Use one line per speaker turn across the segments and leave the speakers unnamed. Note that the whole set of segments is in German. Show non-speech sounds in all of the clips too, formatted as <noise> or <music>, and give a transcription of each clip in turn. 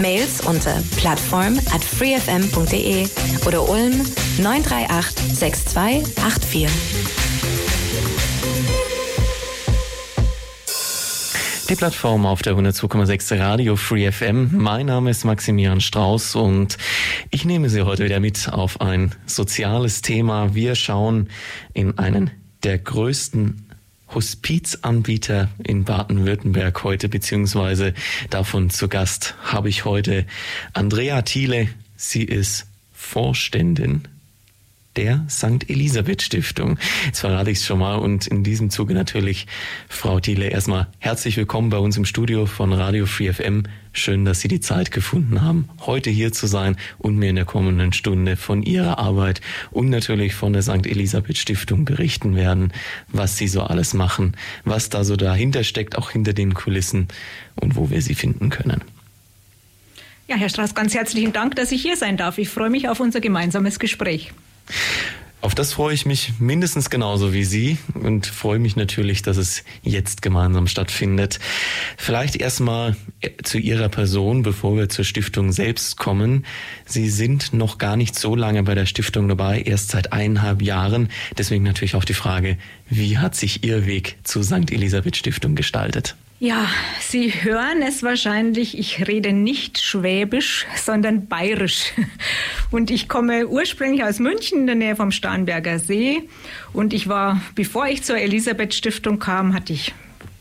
Mails unter plattform at freefm.de oder Ulm 938 6284.
Die Plattform auf der 102,6 Radio Free FM. Mein Name ist Maximilian Strauß und ich nehme Sie heute wieder mit auf ein soziales Thema. Wir schauen in einen der größten Hospizanbieter in Baden-Württemberg heute, beziehungsweise davon zu Gast habe ich heute Andrea Thiele. Sie ist Vorständin der St. Elisabeth Stiftung. Jetzt verrate ich es schon mal und in diesem Zuge natürlich, Frau Thiele, erstmal herzlich willkommen bei uns im Studio von Radio Free FM. Schön, dass Sie die Zeit gefunden haben, heute hier zu sein und mir in der kommenden Stunde von Ihrer Arbeit und natürlich von der St. Elisabeth Stiftung berichten werden, was Sie so alles machen, was da so dahinter steckt, auch hinter den Kulissen und wo wir Sie finden können.
Ja, Herr Strauß, ganz herzlichen Dank, dass ich hier sein darf. Ich freue mich auf unser gemeinsames Gespräch.
Auf das freue ich mich mindestens genauso wie Sie und freue mich natürlich, dass es jetzt gemeinsam stattfindet. Vielleicht erstmal zu Ihrer Person, bevor wir zur Stiftung selbst kommen. Sie sind noch gar nicht so lange bei der Stiftung dabei, erst seit eineinhalb Jahren. Deswegen natürlich auch die Frage, wie hat sich Ihr Weg zur St. Elisabeth Stiftung gestaltet?
Ja, Sie hören es wahrscheinlich, ich rede nicht Schwäbisch, sondern Bayerisch. <laughs> Und ich komme ursprünglich aus München in der Nähe vom Starnberger See. Und ich war, bevor ich zur Elisabeth Stiftung kam, hatte ich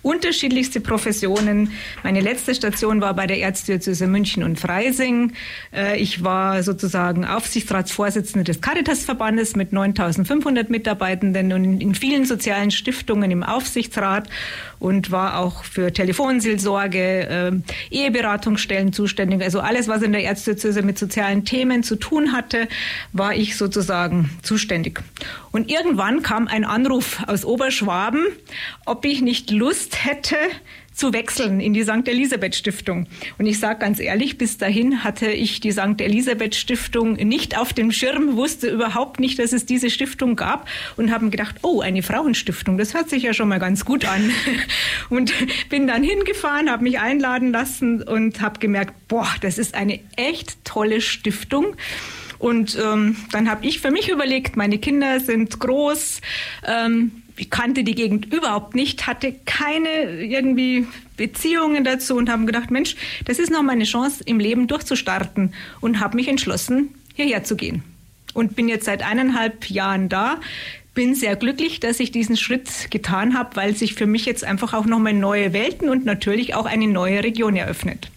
unterschiedlichste Professionen. Meine letzte Station war bei der Erzdiözese München und Freising. Äh, ich war sozusagen Aufsichtsratsvorsitzende des Caritasverbandes mit 9500 Mitarbeitenden und in vielen sozialen Stiftungen im Aufsichtsrat und war auch für Telefonseelsorge, äh, Eheberatungsstellen zuständig. Also alles, was in der Erzdiözese mit sozialen Themen zu tun hatte, war ich sozusagen zuständig. Und irgendwann kam ein Anruf aus Oberschwaben, ob ich nicht Lust hätte, zu wechseln in die St. Elisabeth Stiftung. Und ich sage ganz ehrlich, bis dahin hatte ich die St. Elisabeth Stiftung nicht auf dem Schirm, wusste überhaupt nicht, dass es diese Stiftung gab und haben gedacht, oh, eine Frauenstiftung, das hört sich ja schon mal ganz gut an. <laughs> Und bin dann hingefahren, habe mich einladen lassen und habe gemerkt, boah, das ist eine echt tolle Stiftung. Und ähm, dann habe ich für mich überlegt, meine Kinder sind groß. Ähm, ich kannte die Gegend überhaupt nicht, hatte keine irgendwie Beziehungen dazu und haben gedacht, Mensch, das ist noch meine Chance im Leben durchzustarten und habe mich entschlossen, hierher zu gehen. Und bin jetzt seit eineinhalb Jahren da, bin sehr glücklich, dass ich diesen Schritt getan habe, weil sich für mich jetzt einfach auch nochmal neue Welten und natürlich auch eine neue Region eröffnet.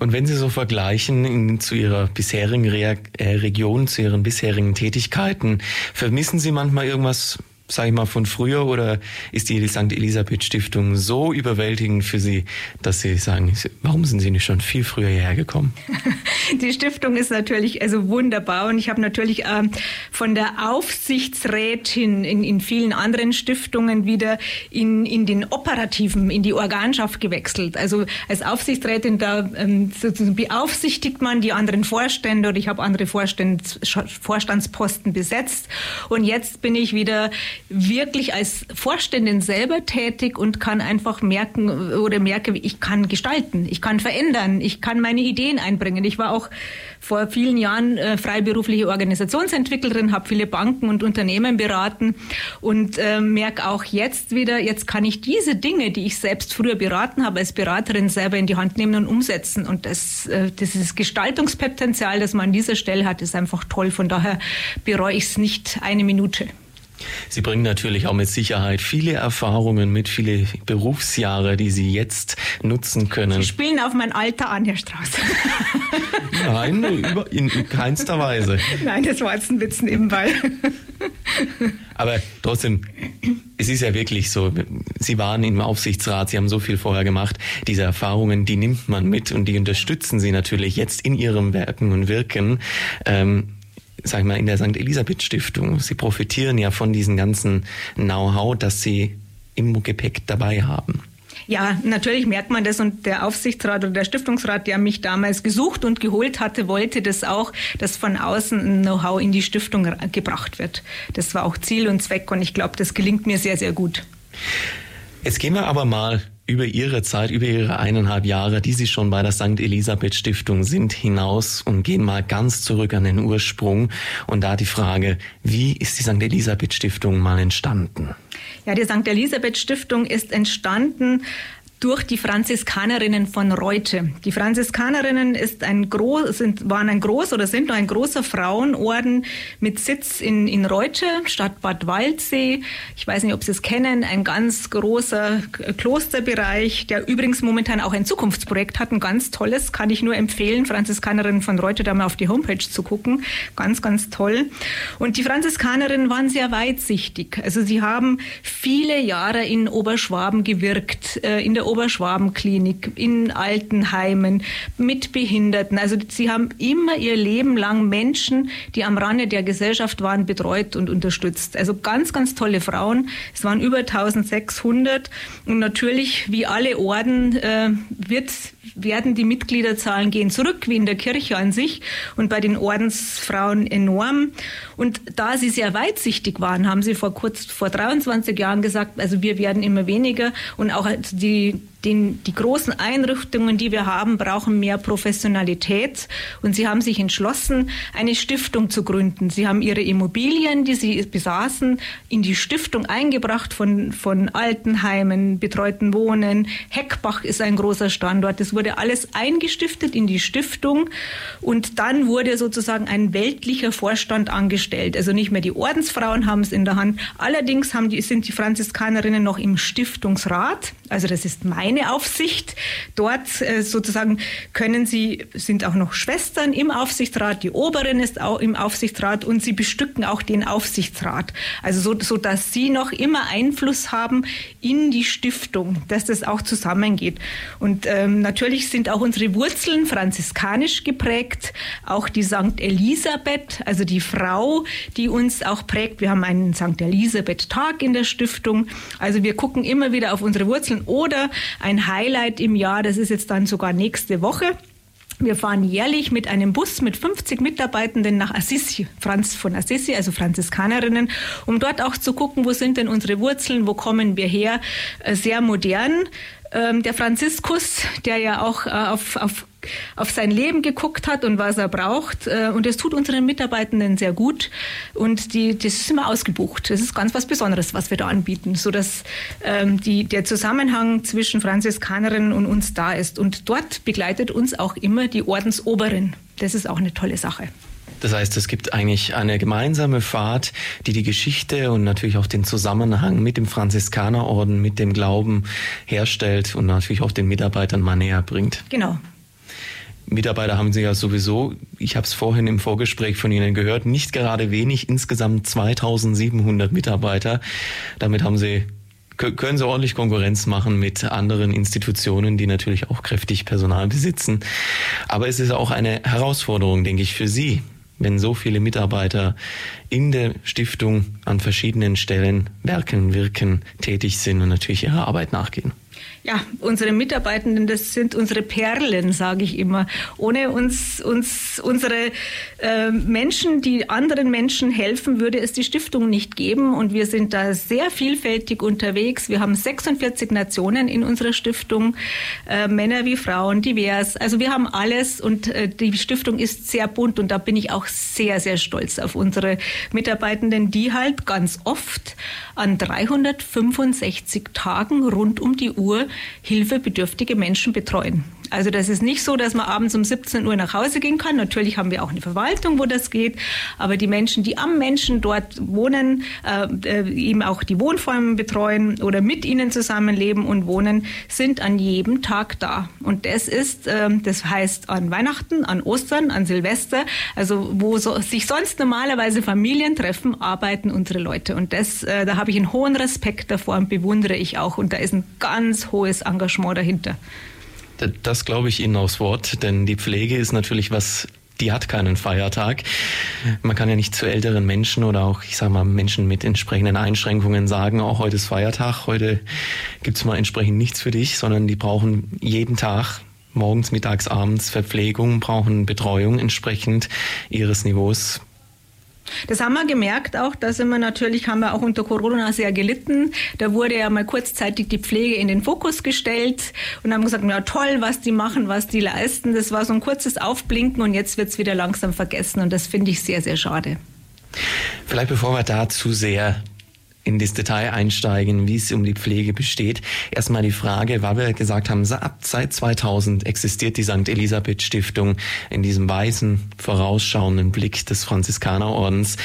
Und wenn Sie so vergleichen in, zu Ihrer bisherigen Re äh, Region, zu Ihren bisherigen Tätigkeiten, vermissen Sie manchmal irgendwas sage ich mal, von früher oder ist die St. Elisabeth Stiftung so überwältigend für Sie, dass Sie sagen, warum sind Sie nicht schon viel früher hierher gekommen? <laughs>
Die Stiftung ist natürlich also wunderbar und ich habe natürlich ähm, von der Aufsichtsrätin in, in vielen anderen Stiftungen wieder in, in den operativen, in die Organschaft gewechselt. Also als Aufsichtsrätin da ähm, beaufsichtigt man die anderen Vorstände oder ich habe andere Vorstands, Vorstandsposten besetzt und jetzt bin ich wieder wirklich als Vorständin selber tätig und kann einfach merken oder merke, ich kann gestalten, ich kann verändern, ich kann meine Ideen einbringen. Ich war auch vor vielen Jahren äh, freiberufliche Organisationsentwicklerin, habe viele Banken und Unternehmen beraten und äh, merke auch jetzt wieder, jetzt kann ich diese Dinge, die ich selbst früher beraten habe, als Beraterin selber in die Hand nehmen und umsetzen. Und das, äh, dieses Gestaltungspotenzial, das man an dieser Stelle hat, ist einfach toll. Von daher bereue ich es nicht eine Minute.
Sie bringen natürlich auch mit Sicherheit viele Erfahrungen mit, viele Berufsjahre, die Sie jetzt nutzen können.
Sie spielen auf mein Alter an, Herr Strauß. <laughs>
Nein, in keinster Weise.
Nein, das war jetzt ein Witz nebenbei.
Aber trotzdem, es ist ja wirklich so, Sie waren im Aufsichtsrat, Sie haben so viel vorher gemacht. Diese Erfahrungen, die nimmt man mit und die unterstützen Sie natürlich jetzt in Ihrem Werken und Wirken. Ähm, sag ich mal, in der St. Elisabeth Stiftung. Sie profitieren ja von diesem ganzen Know-how, das Sie im Gepäck dabei haben.
Ja, natürlich merkt man das und der Aufsichtsrat oder der Stiftungsrat, der mich damals gesucht und geholt hatte, wollte das auch, dass von außen ein Know-how in die Stiftung gebracht wird. Das war auch Ziel und Zweck und ich glaube, das gelingt mir sehr, sehr gut.
Jetzt gehen wir aber mal über Ihre Zeit, über Ihre eineinhalb Jahre, die Sie schon bei der St. Elisabeth Stiftung sind, hinaus und gehen mal ganz zurück an den Ursprung. Und da die Frage, wie ist die St. Elisabeth Stiftung mal entstanden?
Ja, die St. Elisabeth Stiftung ist entstanden durch die Franziskanerinnen von Reute. Die Franziskanerinnen ist ein groß, sind, waren ein groß oder sind noch ein großer Frauenorden mit Sitz in, in Reute, Stadt Bad Waldsee. Ich weiß nicht, ob Sie es kennen, ein ganz großer Klosterbereich, der übrigens momentan auch ein Zukunftsprojekt hat, ein ganz tolles, kann ich nur empfehlen, Franziskanerinnen von Reute da mal auf die Homepage zu gucken. Ganz, ganz toll. Und die Franziskanerinnen waren sehr weitsichtig. Also sie haben viele Jahre in Oberschwaben gewirkt, äh, in der Oberschwabenklinik, in Altenheimen, mit Behinderten. Also sie haben immer ihr Leben lang Menschen, die am Rande der Gesellschaft waren, betreut und unterstützt. Also ganz, ganz tolle Frauen. Es waren über 1600 und natürlich, wie alle Orden, äh, wird werden die Mitgliederzahlen gehen zurück, wie in der Kirche an sich und bei den Ordensfrauen enorm. Und da sie sehr weitsichtig waren, haben sie vor kurz, vor 23 Jahren gesagt, also wir werden immer weniger und auch die den, die großen Einrichtungen, die wir haben, brauchen mehr Professionalität. Und sie haben sich entschlossen, eine Stiftung zu gründen. Sie haben ihre Immobilien, die sie besaßen, in die Stiftung eingebracht von, von Altenheimen, betreuten Wohnen. Heckbach ist ein großer Standort. Das wurde alles eingestiftet in die Stiftung. Und dann wurde sozusagen ein weltlicher Vorstand angestellt. Also nicht mehr die Ordensfrauen haben es in der Hand. Allerdings haben die, sind die Franziskanerinnen noch im Stiftungsrat. Also das ist mein eine Aufsicht. Dort äh, sozusagen können sie, sind auch noch Schwestern im Aufsichtsrat, die Oberin ist auch im Aufsichtsrat und sie bestücken auch den Aufsichtsrat. Also so, so dass sie noch immer Einfluss haben in die Stiftung, dass das auch zusammengeht. Und ähm, natürlich sind auch unsere Wurzeln franziskanisch geprägt, auch die St. Elisabeth, also die Frau, die uns auch prägt. Wir haben einen St. Elisabeth-Tag in der Stiftung. Also wir gucken immer wieder auf unsere Wurzeln oder ein Highlight im Jahr. Das ist jetzt dann sogar nächste Woche. Wir fahren jährlich mit einem Bus mit 50 Mitarbeitenden nach Assisi, Franz von Assisi, also Franziskanerinnen, um dort auch zu gucken, wo sind denn unsere Wurzeln, wo kommen wir her. Äh, sehr modern. Ähm, der Franziskus, der ja auch äh, auf, auf auf sein Leben geguckt hat und was er braucht. Äh, und das tut unseren Mitarbeitenden sehr gut. Und die, das ist immer ausgebucht. Das ist ganz was Besonderes, was wir da anbieten, sodass ähm, die, der Zusammenhang zwischen Franziskanerinnen und uns da ist. Und dort begleitet uns auch immer die Ordensoberin. Das ist auch eine tolle Sache.
Das heißt, es gibt eigentlich eine gemeinsame Fahrt, die die Geschichte und natürlich auch den Zusammenhang mit dem Franziskanerorden, mit dem Glauben herstellt und natürlich auch den Mitarbeitern mal näher bringt.
Genau,
Mitarbeiter haben Sie ja sowieso, ich habe es vorhin im Vorgespräch von Ihnen gehört, nicht gerade wenig, insgesamt 2700 Mitarbeiter. Damit haben Sie können sie ordentlich Konkurrenz machen mit anderen Institutionen, die natürlich auch kräftig Personal besitzen. Aber es ist auch eine Herausforderung, denke ich, für Sie, wenn so viele Mitarbeiter in der Stiftung an verschiedenen Stellen werken, wirken, tätig sind und natürlich ihrer Arbeit nachgehen.
Ja, unsere Mitarbeitenden, das sind unsere Perlen, sage ich immer. Ohne uns, uns unsere äh, Menschen, die anderen Menschen helfen, würde es die Stiftung nicht geben. Und wir sind da sehr vielfältig unterwegs. Wir haben 46 Nationen in unserer Stiftung, äh, Männer wie Frauen, divers. Also wir haben alles und äh, die Stiftung ist sehr bunt und da bin ich auch sehr, sehr stolz auf unsere Mitarbeitenden, die halt ganz oft an 365 Tagen rund um die Uhr hilfebedürftige Menschen betreuen. Also das ist nicht so, dass man abends um 17 Uhr nach Hause gehen kann. Natürlich haben wir auch eine Verwaltung, wo das geht. Aber die Menschen, die am Menschen dort wohnen, äh, eben auch die Wohnformen betreuen oder mit ihnen zusammenleben und wohnen, sind an jedem Tag da. Und das ist, äh, das heißt an Weihnachten, an Ostern, an Silvester, also wo so, sich sonst normalerweise Familien treffen, arbeiten unsere Leute. Und das, äh, da habe ich einen hohen Respekt davor und bewundere ich auch. Und da ist ein ganz hohes Engagement dahinter.
Das glaube ich Ihnen aufs Wort, denn die Pflege ist natürlich was die hat keinen Feiertag. Man kann ja nicht zu älteren Menschen oder auch, ich sage mal, Menschen mit entsprechenden Einschränkungen sagen, auch heute ist Feiertag, heute gibt's mal entsprechend nichts für dich, sondern die brauchen jeden Tag morgens, mittags, abends Verpflegung, brauchen Betreuung entsprechend ihres Niveaus
das haben wir gemerkt auch, da sind wir natürlich, haben wir auch unter Corona sehr gelitten. Da wurde ja mal kurzzeitig die Pflege in den Fokus gestellt und haben gesagt, ja toll, was die machen, was die leisten. Das war so ein kurzes Aufblinken und jetzt wird es wieder langsam vergessen und das finde ich sehr, sehr schade.
Vielleicht bevor wir da zu sehr in das Detail einsteigen, wie es um die Pflege besteht. Erstmal die Frage, weil wir gesagt haben, seit 2000 existiert die St. Elisabeth Stiftung in diesem weisen, vorausschauenden Blick des Franziskanerordens.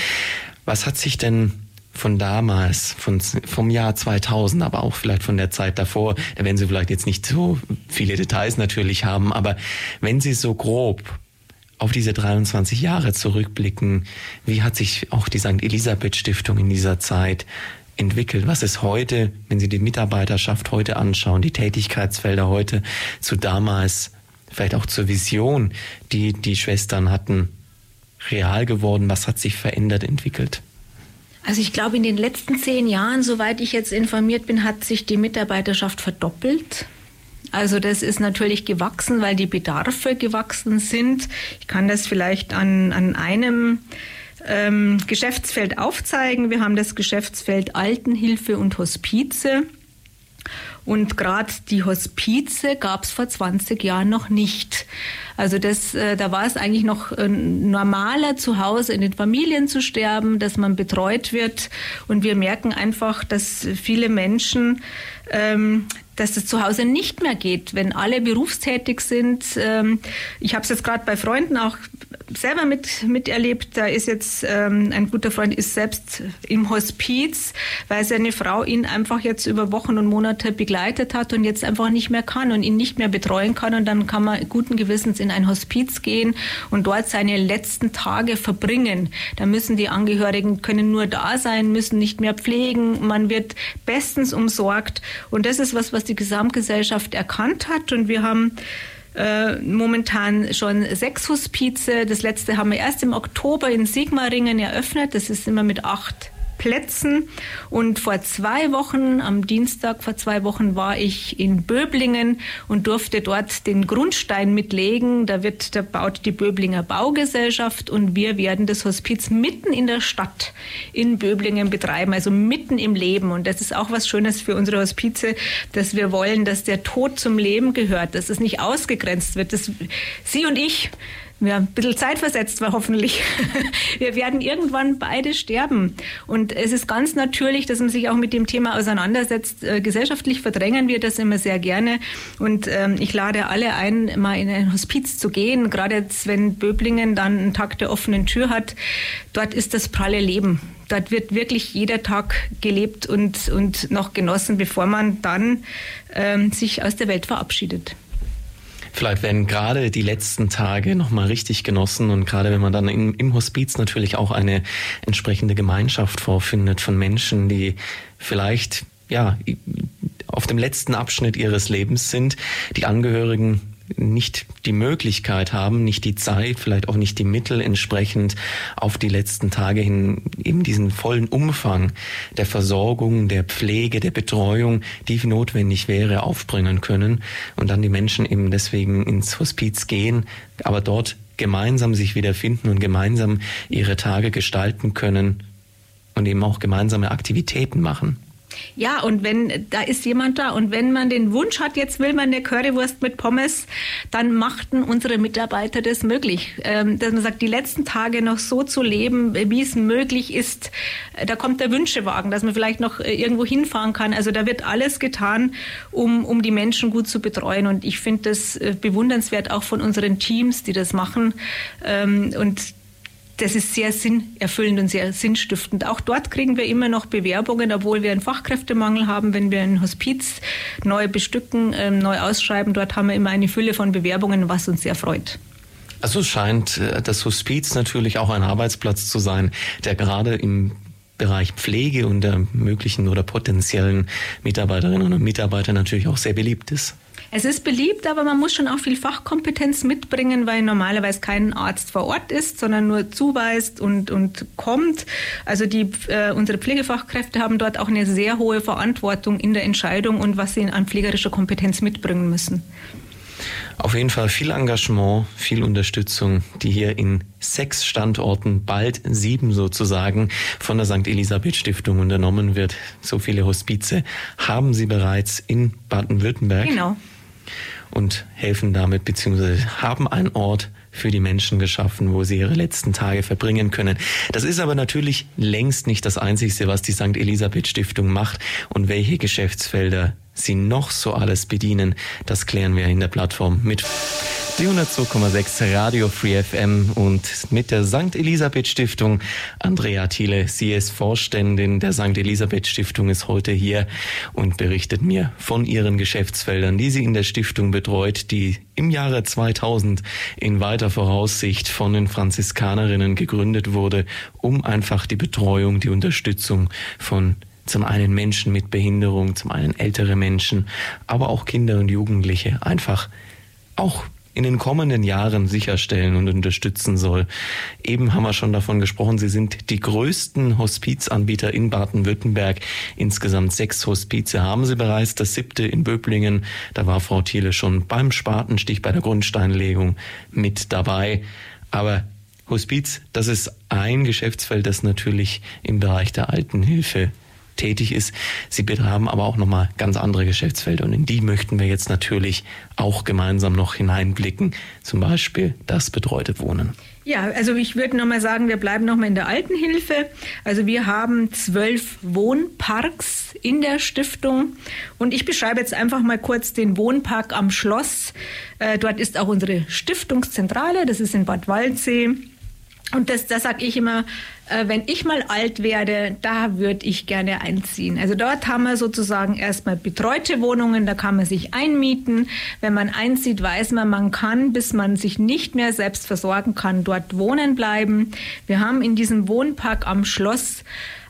Was hat sich denn von damals, von, vom Jahr 2000, aber auch vielleicht von der Zeit davor, da werden Sie vielleicht jetzt nicht so viele Details natürlich haben, aber wenn Sie so grob auf diese 23 Jahre zurückblicken, wie hat sich auch die St. Elisabeth Stiftung in dieser Zeit entwickelt? Was ist heute, wenn Sie die Mitarbeiterschaft heute anschauen, die Tätigkeitsfelder heute zu damals, vielleicht auch zur Vision, die die Schwestern hatten, real geworden? Was hat sich verändert, entwickelt?
Also ich glaube, in den letzten zehn Jahren, soweit ich jetzt informiert bin, hat sich die Mitarbeiterschaft verdoppelt. Also das ist natürlich gewachsen, weil die Bedarfe gewachsen sind. Ich kann das vielleicht an, an einem ähm, Geschäftsfeld aufzeigen. Wir haben das Geschäftsfeld Altenhilfe und Hospize. Und gerade die Hospize gab es vor 20 Jahren noch nicht. Also das, äh, da war es eigentlich noch äh, normaler, zu Hause in den Familien zu sterben, dass man betreut wird. Und wir merken einfach, dass viele Menschen ähm, dass es zu Hause nicht mehr geht, wenn alle berufstätig sind. Ähm, ich habe es jetzt gerade bei Freunden auch selber mit, miterlebt. Da ist jetzt ähm, ein guter Freund ist selbst im Hospiz, weil seine Frau ihn einfach jetzt über Wochen und Monate begleitet hat und jetzt einfach nicht mehr kann und ihn nicht mehr betreuen kann. Und dann kann man guten Gewissens in ein Hospiz gehen und dort seine letzten Tage verbringen. Da müssen die Angehörigen können nur da sein, müssen nicht mehr pflegen. Man wird bestens umsorgt. Und das ist was, was die Gesamtgesellschaft erkannt hat. Und wir haben äh, momentan schon sechs Hospize. Das letzte haben wir erst im Oktober in Sigmaringen eröffnet. Das ist immer mit acht Plätzen. Und vor zwei Wochen, am Dienstag vor zwei Wochen, war ich in Böblingen und durfte dort den Grundstein mitlegen. Da wird, da baut die Böblinger Baugesellschaft und wir werden das Hospiz mitten in der Stadt in Böblingen betreiben, also mitten im Leben. Und das ist auch was Schönes für unsere Hospize, dass wir wollen, dass der Tod zum Leben gehört, dass es nicht ausgegrenzt wird. Dass Sie und ich ja, ein bisschen zeitversetzt war hoffentlich. <laughs> Wir werden irgendwann beide sterben. Und es ist ganz natürlich, dass man sich auch mit dem Thema auseinandersetzt. Äh, gesellschaftlich verdrängen wir das immer sehr gerne. Und ähm, ich lade alle ein, mal in ein Hospiz zu gehen. Gerade jetzt, wenn Böblingen dann einen Tag der offenen Tür hat. Dort ist das pralle Leben. Dort wird wirklich jeder Tag gelebt und, und noch genossen, bevor man dann ähm, sich aus der Welt verabschiedet.
Vielleicht werden gerade die letzten Tage nochmal richtig genossen und gerade wenn man dann in, im Hospiz natürlich auch eine entsprechende Gemeinschaft vorfindet von Menschen, die vielleicht ja auf dem letzten Abschnitt ihres Lebens sind, die Angehörigen nicht die Möglichkeit haben, nicht die Zeit, vielleicht auch nicht die Mittel entsprechend auf die letzten Tage hin eben diesen vollen Umfang der Versorgung, der Pflege, der Betreuung, die notwendig wäre, aufbringen können und dann die Menschen eben deswegen ins Hospiz gehen, aber dort gemeinsam sich wiederfinden und gemeinsam ihre Tage gestalten können und eben auch gemeinsame Aktivitäten machen.
Ja, und wenn da ist jemand da und wenn man den Wunsch hat, jetzt will man eine Currywurst mit Pommes, dann machten unsere Mitarbeiter das möglich. Ähm, dass man sagt, die letzten Tage noch so zu leben, wie es möglich ist. Da kommt der Wünschewagen, dass man vielleicht noch äh, irgendwo hinfahren kann. Also da wird alles getan, um, um die Menschen gut zu betreuen. Und ich finde das äh, bewundernswert auch von unseren Teams, die das machen. Ähm, und das ist sehr sinnerfüllend und sehr sinnstiftend. Auch dort kriegen wir immer noch Bewerbungen, obwohl wir einen Fachkräftemangel haben, wenn wir ein Hospiz neu bestücken, ähm, neu ausschreiben. Dort haben wir immer eine Fülle von Bewerbungen, was uns sehr freut.
Also es scheint äh, das Hospiz natürlich auch ein Arbeitsplatz zu sein, der gerade im Bereich Pflege und der möglichen oder potenziellen Mitarbeiterinnen und Mitarbeiter natürlich auch sehr beliebt ist.
Es ist beliebt, aber man muss schon auch viel Fachkompetenz mitbringen, weil normalerweise kein Arzt vor Ort ist, sondern nur zuweist und, und kommt. Also die, äh, unsere Pflegefachkräfte haben dort auch eine sehr hohe Verantwortung in der Entscheidung und was sie an pflegerischer Kompetenz mitbringen müssen.
Auf jeden Fall viel Engagement, viel Unterstützung, die hier in sechs Standorten, bald sieben sozusagen, von der St. Elisabeth Stiftung unternommen wird. So viele Hospize haben Sie bereits in Baden-Württemberg.
Genau
und helfen damit beziehungsweise haben einen Ort für die Menschen geschaffen, wo sie ihre letzten Tage verbringen können. Das ist aber natürlich längst nicht das Einzige, was die St. Elisabeth Stiftung macht und welche Geschäftsfelder sie noch so alles bedienen. Das klären wir in der Plattform mit. Die 102,6 Radio Free FM und mit der St. Elisabeth Stiftung. Andrea Thiele, sie ist Vorständin der St. Elisabeth Stiftung, ist heute hier und berichtet mir von ihren Geschäftsfeldern, die sie in der Stiftung betreut, die im Jahre 2000 in weiter Voraussicht von den Franziskanerinnen gegründet wurde, um einfach die Betreuung, die Unterstützung von zum einen Menschen mit Behinderung, zum einen ältere Menschen, aber auch Kinder und Jugendliche einfach auch in den kommenden Jahren sicherstellen und unterstützen soll. Eben haben wir schon davon gesprochen, Sie sind die größten Hospizanbieter in Baden-Württemberg. Insgesamt sechs Hospize haben Sie bereits. Das siebte in Böblingen. Da war Frau Thiele schon beim Spatenstich bei der Grundsteinlegung mit dabei. Aber Hospiz, das ist ein Geschäftsfeld, das natürlich im Bereich der Altenhilfe tätig ist. Sie haben aber auch nochmal ganz andere Geschäftsfelder und in die möchten wir jetzt natürlich auch gemeinsam noch hineinblicken. Zum Beispiel das betreute Wohnen.
Ja, also ich würde nochmal sagen, wir bleiben nochmal in der Altenhilfe. Also wir haben zwölf Wohnparks in der Stiftung und ich beschreibe jetzt einfach mal kurz den Wohnpark am Schloss. Äh, dort ist auch unsere Stiftungszentrale, das ist in Bad Waldsee. Und das, das sage ich immer, äh, wenn ich mal alt werde, da würde ich gerne einziehen. Also dort haben wir sozusagen erstmal betreute Wohnungen, da kann man sich einmieten. Wenn man einzieht, weiß man, man kann, bis man sich nicht mehr selbst versorgen kann, dort wohnen bleiben. Wir haben in diesem Wohnpark am Schloss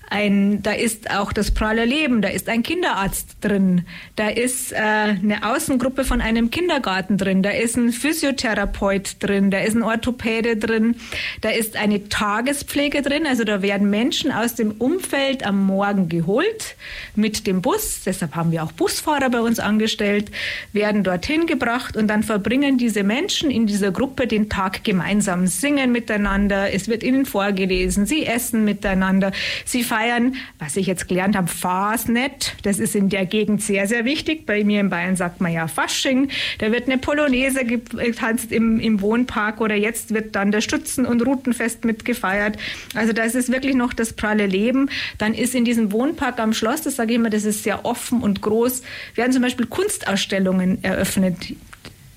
ein, da ist auch das pralle Leben, da ist ein Kinderarzt drin, da ist äh, eine Außengruppe von einem Kindergarten drin, da ist ein Physiotherapeut drin, da ist ein Orthopäde drin, da ist eine Tagespflege drin, also da werden Menschen aus dem Umfeld am Morgen geholt mit dem Bus, deshalb haben wir auch Busfahrer bei uns angestellt, werden dorthin gebracht und dann verbringen diese Menschen in dieser Gruppe den Tag gemeinsam, singen miteinander, es wird ihnen vorgelesen, sie essen miteinander, sie feiern, was ich jetzt gelernt habe, Fasnet. Das ist in der Gegend sehr, sehr wichtig. Bei mir in Bayern sagt man ja Fasching. Da wird eine Polonaise getanzt im, im Wohnpark oder jetzt wird dann das Stützen- und Routenfest mitgefeiert. Also das ist wirklich noch das pralle Leben. Dann ist in diesem Wohnpark am Schloss, das sage ich immer, das ist sehr offen und groß, werden zum Beispiel Kunstausstellungen eröffnet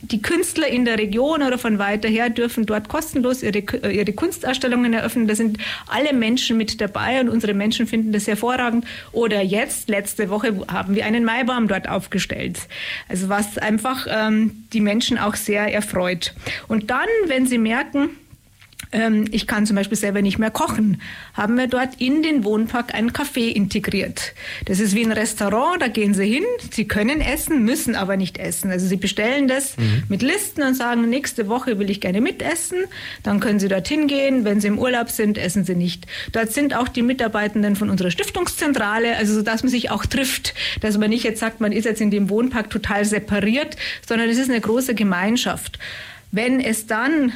die Künstler in der Region oder von weiter her dürfen dort kostenlos ihre, äh, ihre Kunstausstellungen eröffnen. Da sind alle Menschen mit dabei und unsere Menschen finden das hervorragend. Oder jetzt, letzte Woche, haben wir einen Maibaum dort aufgestellt. Also was einfach ähm, die Menschen auch sehr erfreut. Und dann, wenn sie merken, ich kann zum Beispiel selber nicht mehr kochen, haben wir dort in den Wohnpark einen Café integriert. Das ist wie ein Restaurant, da gehen Sie hin, Sie können essen, müssen aber nicht essen. Also Sie bestellen das mhm. mit Listen und sagen, nächste Woche will ich gerne mitessen, dann können Sie dorthin gehen. Wenn Sie im Urlaub sind, essen Sie nicht. Dort sind auch die Mitarbeitenden von unserer Stiftungszentrale, also so dass man sich auch trifft, dass man nicht jetzt sagt, man ist jetzt in dem Wohnpark total separiert, sondern es ist eine große Gemeinschaft. Wenn es dann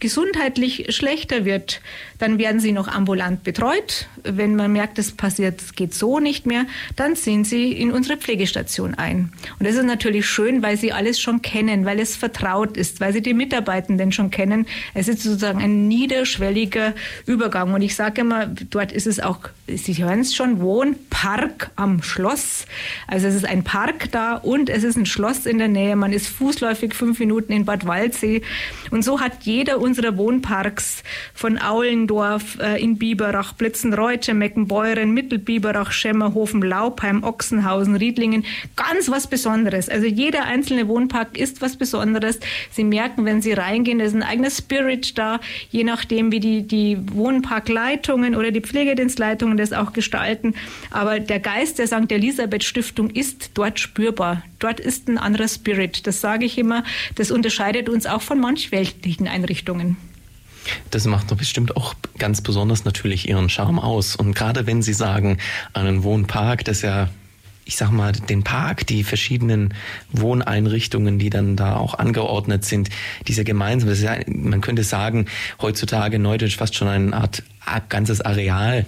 gesundheitlich schlechter wird, Dann werden sie noch ambulant betreut. Wenn man merkt, es passiert, geht so nicht mehr, dann ziehen sie in unsere Pflegestation ein. Und das ist natürlich schön, weil sie alles schon kennen, weil es vertraut ist, weil sie die Mitarbeitenden schon kennen. Es ist sozusagen ein niederschwelliger Übergang. Und ich sage immer, dort ist es auch, Sie hören es schon, Wohnpark am Schloss. Also es ist ein Park da und es ist ein Schloss in der Nähe. Man ist fußläufig fünf Minuten in Bad Waldsee. Und so hat jeder unserer Wohnparks von Aulendorf äh, in Biberach, Blitzenreuth, Meckenbeuren, Mittelbiberach, Schemmerhofen, Laubheim, Ochsenhausen, Riedlingen ganz was Besonderes. Also jeder einzelne Wohnpark ist was Besonderes. Sie merken, wenn Sie reingehen, da ist ein eigener Spirit da, je nachdem, wie die, die Wohnparkleitungen oder die Pflegedienstleitungen das auch gestalten. Aber der Geist der St. Elisabeth Stiftung ist dort spürbar. Dort ist ein anderer Spirit. Das sage ich immer. Das unterscheidet uns auch von manch weltlichen Einrichtungen.
Das macht doch bestimmt auch ganz besonders natürlich Ihren Charme aus. Und gerade wenn Sie sagen, einen Wohnpark, das ja ich sag mal, den Park, die verschiedenen Wohneinrichtungen, die dann da auch angeordnet sind, diese gemeinsam, das ist ja, man könnte sagen, heutzutage Neudeutsch fast schon eine Art ganzes Areal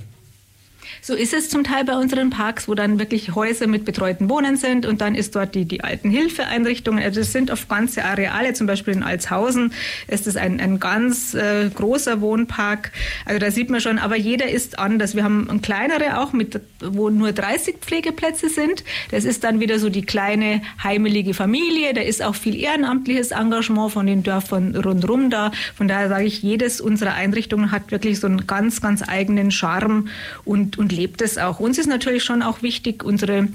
so ist es zum Teil bei unseren Parks, wo dann wirklich Häuser mit betreuten Wohnen sind und dann ist dort die, die alten Hilfeeinrichtungen. Also es sind oft ganze Areale, zum Beispiel in Alshausen ist es ein, ein ganz äh, großer Wohnpark. Also da sieht man schon, aber jeder ist anders. Wir haben ein kleinere auch, mit, wo nur 30 Pflegeplätze sind. Das ist dann wieder so die kleine heimelige Familie. Da ist auch viel ehrenamtliches Engagement von den Dörfern rundherum da. Von daher sage ich, jedes unserer Einrichtungen hat wirklich so einen ganz, ganz eigenen Charme und, und lebt es auch. Uns ist natürlich schon auch wichtig, unsere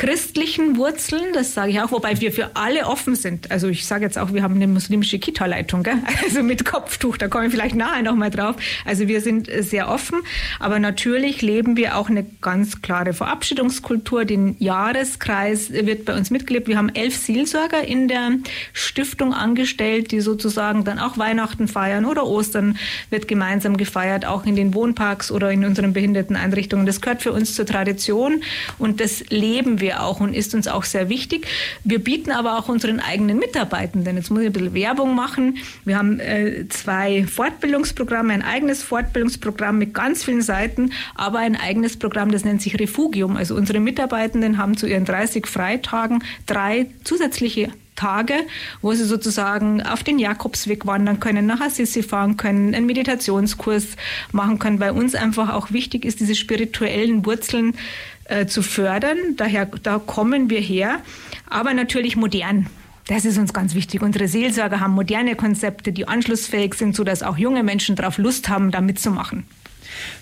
christlichen Wurzeln, das sage ich auch, wobei wir für alle offen sind. Also ich sage jetzt auch, wir haben eine muslimische Kita-Leitung, <laughs> also mit Kopftuch, da komme ich vielleicht nachher nochmal drauf. Also wir sind sehr offen, aber natürlich leben wir auch eine ganz klare Verabschiedungskultur. Den Jahreskreis wird bei uns mitgelebt. Wir haben elf Seelsorger in der Stiftung angestellt, die sozusagen dann auch Weihnachten feiern oder Ostern wird gemeinsam gefeiert, auch in den Wohnparks oder in unseren Behinderteneinrichtungen. Das gehört für uns zur Tradition und das leben wir wir auch und ist uns auch sehr wichtig. Wir bieten aber auch unseren eigenen Mitarbeitenden, jetzt muss ich ein bisschen Werbung machen. Wir haben äh, zwei Fortbildungsprogramme, ein eigenes Fortbildungsprogramm mit ganz vielen Seiten, aber ein eigenes Programm, das nennt sich Refugium. Also unsere Mitarbeitenden haben zu ihren 30 Freitagen drei zusätzliche Tage, wo sie sozusagen auf den Jakobsweg wandern können, nach Assisi fahren können, einen Meditationskurs machen können. Bei uns einfach auch wichtig ist, diese spirituellen Wurzeln äh, zu fördern. Daher, da kommen wir her, aber natürlich modern. Das ist uns ganz wichtig. Unsere Seelsorger haben moderne Konzepte, die anschlussfähig sind, sodass auch junge Menschen darauf Lust haben, da mitzumachen.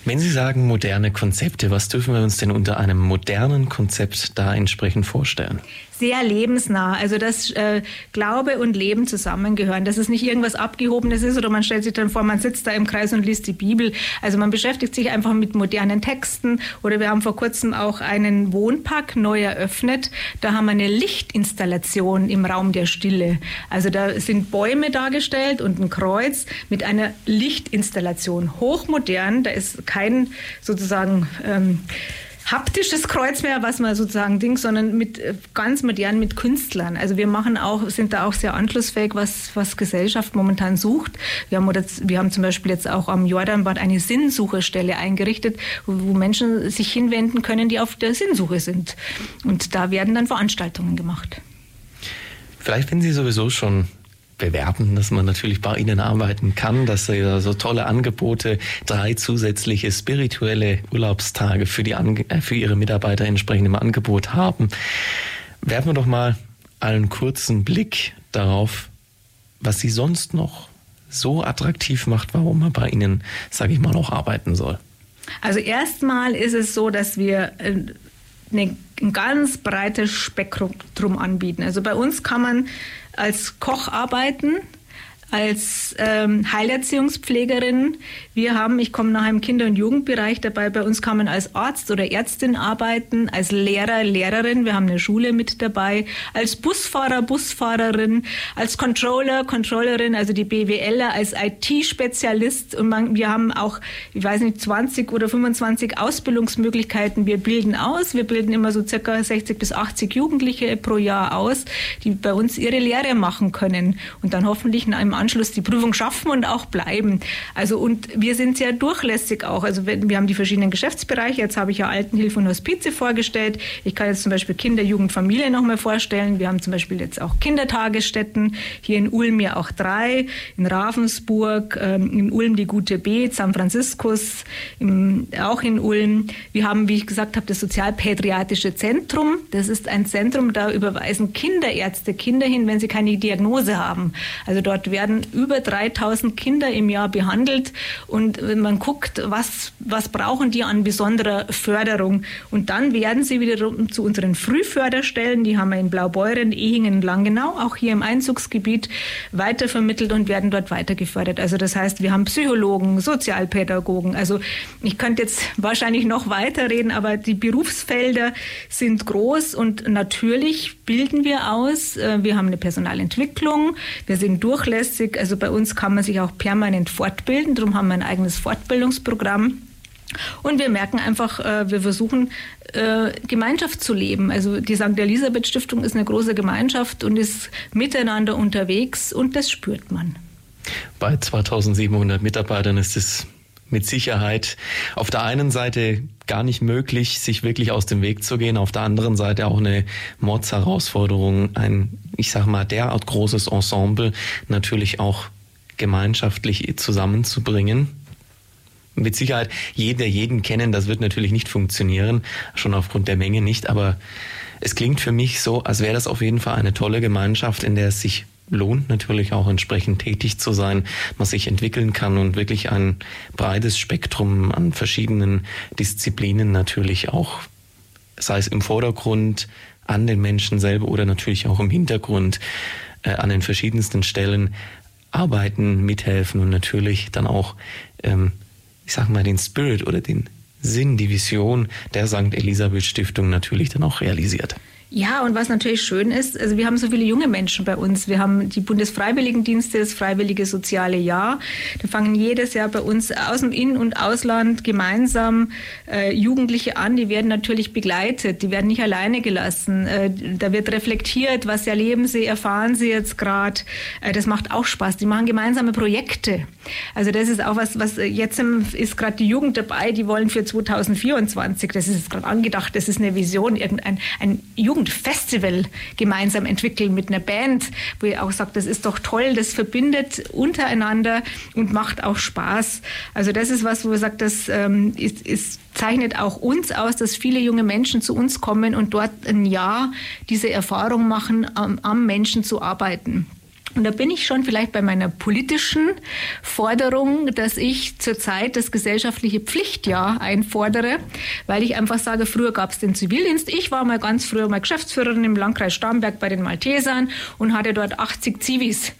Wenn Sie sagen moderne Konzepte, was dürfen wir uns denn unter einem modernen Konzept da entsprechend vorstellen?
Sehr lebensnah. Also dass äh, Glaube und Leben zusammengehören, dass es nicht irgendwas Abgehobenes ist oder man stellt sich dann vor, man sitzt da im Kreis und liest die Bibel. Also man beschäftigt sich einfach mit modernen Texten oder wir haben vor kurzem auch einen Wohnpark neu eröffnet. Da haben wir eine Lichtinstallation im Raum der Stille. Also da sind Bäume dargestellt und ein Kreuz mit einer Lichtinstallation. Hochmodern, da ist kein sozusagen ähm, haptisches Kreuz mehr, was man sozusagen Ding, sondern mit äh, ganz modern mit Künstlern. Also wir machen auch, sind da auch sehr anschlussfähig, was, was Gesellschaft momentan sucht. Wir haben, oder, wir haben zum Beispiel jetzt auch am Jordanbad eine Sinnsucherstelle eingerichtet, wo, wo Menschen sich hinwenden können, die auf der Sinnsuche sind. Und da werden dann Veranstaltungen gemacht.
Vielleicht, wenn Sie sowieso schon bewerben, dass man natürlich bei Ihnen arbeiten kann, dass Sie so tolle Angebote, drei zusätzliche spirituelle Urlaubstage für, die, äh, für Ihre Mitarbeiter entsprechend im Angebot haben. Werfen wir doch mal einen kurzen Blick darauf, was Sie sonst noch so attraktiv macht, warum man bei Ihnen, sage ich mal, auch arbeiten soll.
Also erstmal ist es so, dass wir äh, eine, ein ganz breites Spektrum anbieten. Also bei uns kann man als Koch arbeiten, als ähm, Heilerziehungspflegerin. Wir haben, ich komme nach einem Kinder- und Jugendbereich dabei, bei uns kann man als Arzt oder Ärztin arbeiten, als Lehrer, Lehrerin, wir haben eine Schule mit dabei, als Busfahrer, Busfahrerin, als Controller, Controllerin, also die BWLer, als IT-Spezialist und man, wir haben auch, ich weiß nicht, 20 oder 25 Ausbildungsmöglichkeiten. Wir bilden aus, wir bilden immer so circa 60 bis 80 Jugendliche pro Jahr aus, die bei uns ihre Lehre machen können und dann hoffentlich im Anschluss die Prüfung schaffen und auch bleiben. Also und wir sind sehr durchlässig auch. Also wir haben die verschiedenen Geschäftsbereiche. Jetzt habe ich ja Altenhilfe und Hospize vorgestellt. Ich kann jetzt zum Beispiel Kinder, Jugend, Familie nochmal vorstellen. Wir haben zum Beispiel jetzt auch Kindertagesstätten. Hier in Ulm ja auch drei. In Ravensburg, ähm, in Ulm die Gute B, San Franziskus, auch in Ulm. Wir haben, wie ich gesagt habe, das Sozialpädiatrische Zentrum. Das ist ein Zentrum, da überweisen Kinderärzte Kinder hin, wenn sie keine Diagnose haben. Also dort werden über 3000 Kinder im Jahr behandelt und wenn man guckt, was, was brauchen die an besonderer Förderung und dann werden sie wiederum zu unseren Frühförderstellen, die haben wir in Blaubeuren, Ehingen, Langenau, auch hier im Einzugsgebiet weitervermittelt und werden dort weiter gefördert. Also das heißt, wir haben Psychologen, Sozialpädagogen. Also ich könnte jetzt wahrscheinlich noch weiterreden, aber die Berufsfelder sind groß und natürlich bilden wir aus. Äh, wir haben eine Personalentwicklung, wir sind durchlässig. Also bei uns kann man sich auch permanent fortbilden. Darum haben wir ein eigenes Fortbildungsprogramm. Und wir merken einfach, äh, wir versuchen äh, Gemeinschaft zu leben. Also die St. Elisabeth Stiftung ist eine große Gemeinschaft und ist miteinander unterwegs und das spürt man.
Bei 2700 Mitarbeitern ist es mit Sicherheit auf der einen Seite gar nicht möglich, sich wirklich aus dem Weg zu gehen, auf der anderen Seite auch eine Mordsherausforderung, ein, ich sag mal, derart großes Ensemble natürlich auch gemeinschaftlich zusammenzubringen. Mit Sicherheit jeder jeden kennen, das wird natürlich nicht funktionieren, schon aufgrund der Menge nicht, aber es klingt für mich so, als wäre das auf jeden Fall eine tolle Gemeinschaft, in der es sich lohnt natürlich auch entsprechend tätig zu sein, man sich entwickeln kann und wirklich ein breites Spektrum an verschiedenen Disziplinen natürlich auch, sei es im Vordergrund, an den Menschen selber oder natürlich auch im Hintergrund, äh, an den verschiedensten Stellen arbeiten, mithelfen und natürlich dann auch, ähm, ich sag mal, den Spirit oder den Sinn, die Vision der St. Elisabeth Stiftung natürlich dann auch realisiert.
Ja, und was natürlich schön ist, also wir haben so viele junge Menschen bei uns. Wir haben die Bundesfreiwilligendienste, das Freiwillige Soziale Jahr. Da fangen jedes Jahr bei uns aus dem In- und Ausland gemeinsam äh, Jugendliche an. Die werden natürlich begleitet, die werden nicht alleine gelassen. Äh, da wird reflektiert, was erleben sie, erfahren sie jetzt gerade. Äh, das macht auch Spaß. Die machen gemeinsame Projekte. Also das ist auch was, was äh, jetzt ist gerade die Jugend dabei, die wollen für 2024, das ist gerade angedacht, das ist eine Vision, irgendein ein Jugend Jugendfestival gemeinsam entwickeln mit einer Band, wo ihr auch sagt, das ist doch toll, das verbindet untereinander und macht auch Spaß. Also das ist was, wo wir sagen, das ähm, ist, ist zeichnet auch uns aus, dass viele junge Menschen zu uns kommen und dort ein Jahr diese Erfahrung machen, am, am Menschen zu arbeiten. Und da bin ich schon vielleicht bei meiner politischen Forderung, dass ich zurzeit das gesellschaftliche Pflichtjahr einfordere, weil ich einfach sage, früher gab es den Zivildienst. Ich war mal ganz früher mal Geschäftsführerin im Landkreis Starnberg bei den Maltesern und hatte dort 80 Zivis.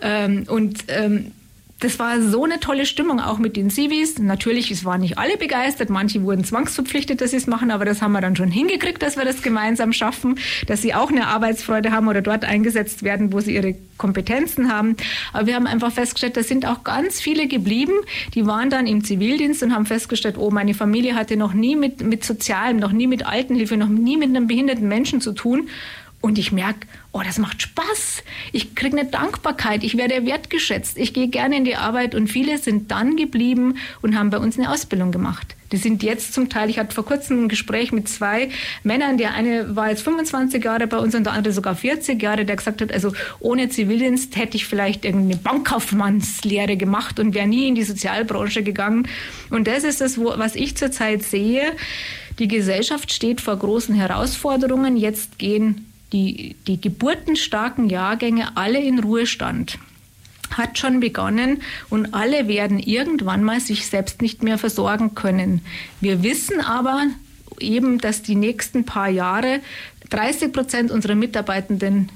Ähm, und ähm, das war so eine tolle Stimmung, auch mit den Civis. Natürlich, es waren nicht alle begeistert. Manche wurden zwangsverpflichtet, dass sie es machen, aber das haben wir dann schon hingekriegt, dass wir das gemeinsam schaffen, dass sie auch eine Arbeitsfreude haben oder dort eingesetzt werden, wo sie ihre Kompetenzen haben. Aber wir haben einfach festgestellt, da sind auch ganz viele geblieben. Die waren dann im Zivildienst und haben festgestellt, oh, meine Familie hatte noch nie mit, mit Sozialem, noch nie mit Altenhilfe, noch nie mit einem behinderten Menschen zu tun. Und ich merke, oh, das macht Spaß. Ich kriege eine Dankbarkeit. Ich werde wertgeschätzt. Ich gehe gerne in die Arbeit. Und viele sind dann geblieben und haben bei uns eine Ausbildung gemacht. Die sind jetzt zum Teil, ich hatte vor kurzem ein Gespräch mit zwei Männern. Der eine war jetzt 25 Jahre bei uns und der andere sogar 40 Jahre, der gesagt hat, also ohne Zivildienst hätte ich vielleicht irgendeine Bankkaufmannslehre gemacht und wäre nie in die Sozialbranche gegangen. Und das ist das, was ich zurzeit sehe. Die Gesellschaft steht vor großen Herausforderungen. Jetzt gehen die, die geburtenstarken Jahrgänge alle in Ruhestand hat schon begonnen und alle werden irgendwann mal sich selbst nicht mehr versorgen können. Wir wissen aber eben, dass die nächsten paar Jahre 30 Prozent unserer Mitarbeitenden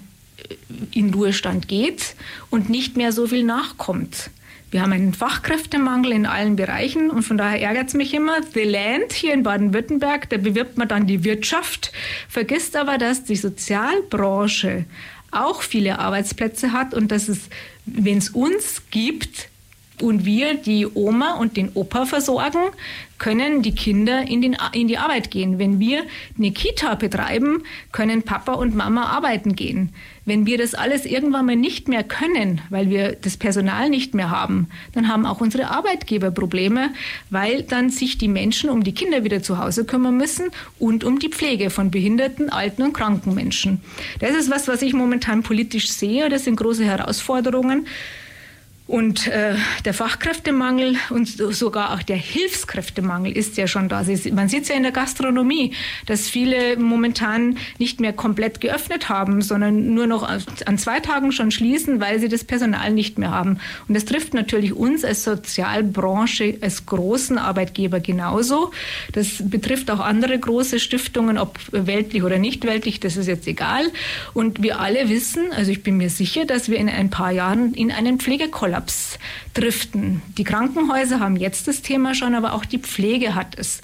in Ruhestand geht und nicht mehr so viel nachkommt. Wir haben einen Fachkräftemangel in allen Bereichen und von daher ärgert es mich immer. The Land hier in Baden-Württemberg, da bewirbt man dann die Wirtschaft, vergisst aber, dass die Sozialbranche auch viele Arbeitsplätze hat und dass es, wenn es uns gibt, und wir die Oma und den Opa versorgen, können die Kinder in, den, in die Arbeit gehen. Wenn wir eine Kita betreiben, können Papa und Mama arbeiten gehen. Wenn wir das alles irgendwann mal nicht mehr können, weil wir das Personal nicht mehr haben, dann haben auch unsere Arbeitgeber Probleme, weil dann sich die Menschen um die Kinder wieder zu Hause kümmern müssen und um die Pflege von behinderten, alten und kranken Menschen. Das ist was, was ich momentan politisch sehe. Das sind große Herausforderungen. Und äh, der Fachkräftemangel und sogar auch der Hilfskräftemangel ist ja schon da. Man sieht es ja in der Gastronomie, dass viele momentan nicht mehr komplett geöffnet haben, sondern nur noch an zwei Tagen schon schließen, weil sie das Personal nicht mehr haben. Und das trifft natürlich uns als Sozialbranche, als großen Arbeitgeber genauso. Das betrifft auch andere große Stiftungen, ob weltlich oder nicht weltlich, das ist jetzt egal. Und wir alle wissen, also ich bin mir sicher, dass wir in ein paar Jahren in einen Pflegekollaps Kollaps driften. Die Krankenhäuser haben jetzt das Thema schon, aber auch die Pflege hat es.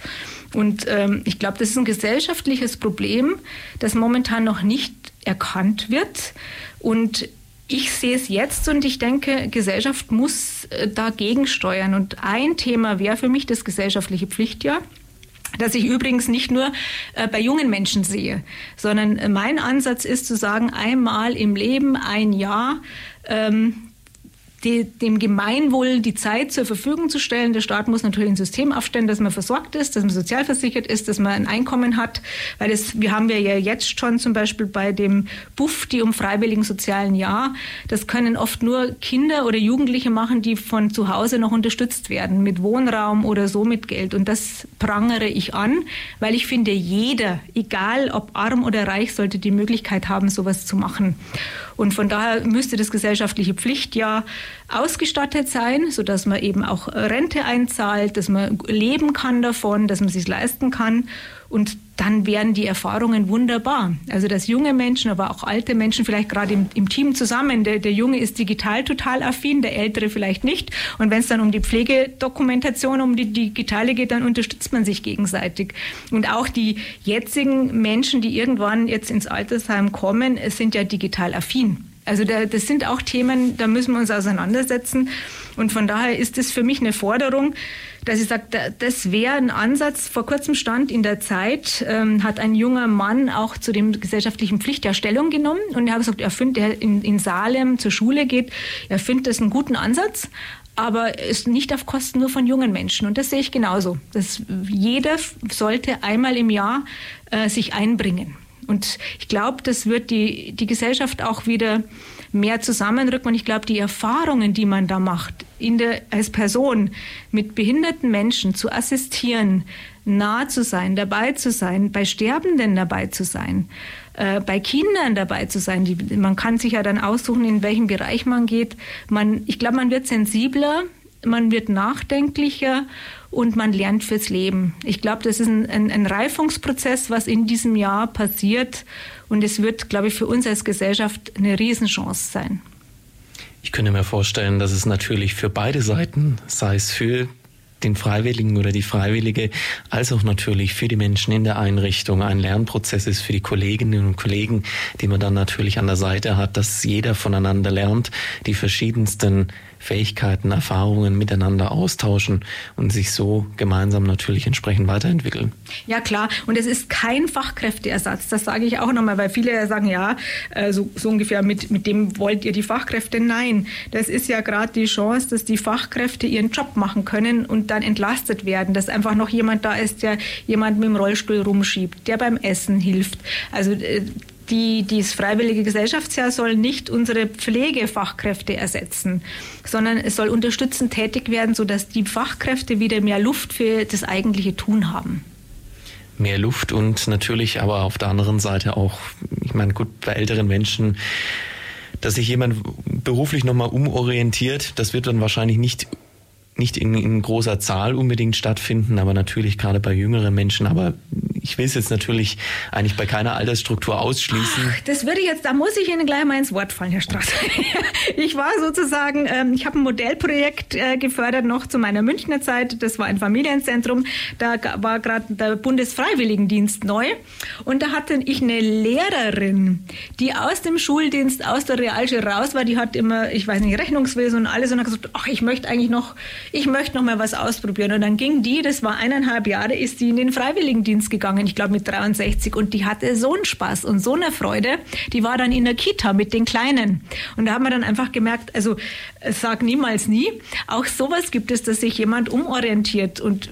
Und ähm, ich glaube, das ist ein gesellschaftliches Problem, das momentan noch nicht erkannt wird. Und ich sehe es jetzt und ich denke, Gesellschaft muss äh, dagegen steuern. Und ein Thema wäre für mich das gesellschaftliche Pflichtjahr das ich übrigens nicht nur äh, bei jungen Menschen sehe, sondern äh, mein Ansatz ist zu sagen, einmal im Leben ein Jahr ähm, die, dem Gemeinwohl die Zeit zur Verfügung zu stellen. Der Staat muss natürlich ein System aufstellen, dass man versorgt ist, dass man sozialversichert ist, dass man ein Einkommen hat, weil es, wir haben ja jetzt schon zum Beispiel bei dem Buff, die um freiwilligen sozialen Jahr, das können oft nur Kinder oder Jugendliche machen, die von zu Hause noch unterstützt werden, mit Wohnraum oder so mit Geld. Und das prangere ich an, weil ich finde, jeder, egal ob arm oder reich, sollte die Möglichkeit haben, sowas zu machen. Und von daher müsste das gesellschaftliche Pflichtjahr ausgestattet sein, sodass man eben auch Rente einzahlt, dass man leben kann davon, dass man sich leisten kann. Und dann wären die Erfahrungen wunderbar. Also dass junge Menschen, aber auch alte Menschen vielleicht gerade im, im Team zusammen, der, der Junge ist digital total affin, der Ältere vielleicht nicht. Und wenn es dann um die Pflegedokumentation, um die Digitale geht, dann unterstützt man sich gegenseitig. Und auch die jetzigen Menschen, die irgendwann jetzt ins Altersheim kommen, sind ja digital affin. Also da, das sind auch Themen, da müssen wir uns auseinandersetzen. Und von daher ist es für mich eine Forderung, dass ich sage, das wäre ein Ansatz. Vor kurzem stand in der Zeit, ähm, hat ein junger Mann auch zu dem gesellschaftlichen Pflicht Stellung genommen und er hat gesagt, er findet, der in, in Salem zur Schule geht, er findet das einen guten Ansatz, aber ist nicht auf Kosten nur von jungen Menschen. Und das sehe ich genauso. Dass jeder sollte einmal im Jahr äh, sich einbringen. Und ich glaube, das wird die, die Gesellschaft auch wieder mehr zusammenrücken. Und ich glaube, die Erfahrungen, die man da macht, in der, als Person mit behinderten Menschen zu assistieren, nah zu sein, dabei zu sein, bei Sterbenden dabei zu sein, äh, bei Kindern dabei zu sein. Die, man kann sich ja dann aussuchen, in welchem Bereich man geht. Man, ich glaube, man wird sensibler, man wird nachdenklicher und man lernt fürs Leben. Ich glaube, das ist ein, ein, ein, Reifungsprozess, was in diesem Jahr passiert und es wird, glaube ich, für uns als Gesellschaft eine Riesenchance sein.
Ich könnte mir vorstellen, dass es natürlich für beide Seiten, sei es für den Freiwilligen oder die Freiwillige, als auch natürlich für die Menschen in der Einrichtung ein Lernprozess ist für die Kolleginnen und Kollegen, die man dann natürlich an der Seite hat, dass jeder voneinander lernt, die verschiedensten Fähigkeiten, Erfahrungen miteinander austauschen und sich so gemeinsam natürlich entsprechend weiterentwickeln.
Ja klar, und es ist kein Fachkräfteersatz, das sage ich auch nochmal, weil viele sagen, ja, äh, so, so ungefähr mit, mit dem wollt ihr die Fachkräfte. Nein, das ist ja gerade die Chance, dass die Fachkräfte ihren Job machen können und dann entlastet werden, dass einfach noch jemand da ist, der jemand mit dem Rollstuhl rumschiebt, der beim Essen hilft. Also äh, die, dieses freiwillige Gesellschaftsjahr soll nicht unsere Pflegefachkräfte ersetzen, sondern es soll unterstützend tätig werden, sodass die Fachkräfte wieder mehr Luft für das eigentliche Tun haben
mehr Luft und natürlich aber auf der anderen Seite auch, ich meine, gut, bei älteren Menschen, dass sich jemand beruflich nochmal umorientiert, das wird dann wahrscheinlich nicht nicht in, in großer Zahl unbedingt stattfinden, aber natürlich gerade bei jüngeren Menschen. Aber ich will es jetzt natürlich eigentlich bei keiner Altersstruktur ausschließen.
Ach, das würde ich jetzt, da muss ich Ihnen gleich mal ins Wort fallen, Herr Strauß. <laughs> ich war sozusagen, ähm, ich habe ein Modellprojekt äh, gefördert noch zu meiner Münchner Zeit. Das war ein Familienzentrum. Da war gerade der Bundesfreiwilligendienst neu. Und da hatte ich eine Lehrerin, die aus dem Schuldienst, aus der Realschule raus war. Die hat immer, ich weiß nicht, Rechnungswesen und alles. Und hat gesagt, ach, ich möchte eigentlich noch, ich möchte noch mal was ausprobieren. Und dann ging die, das war eineinhalb Jahre, ist die in den Freiwilligendienst gegangen. Ich glaube mit 63. Und die hatte so einen Spaß und so eine Freude. Die war dann in der Kita mit den Kleinen. Und da haben wir dann einfach gemerkt, also sag niemals nie. Auch sowas gibt es, dass sich jemand umorientiert und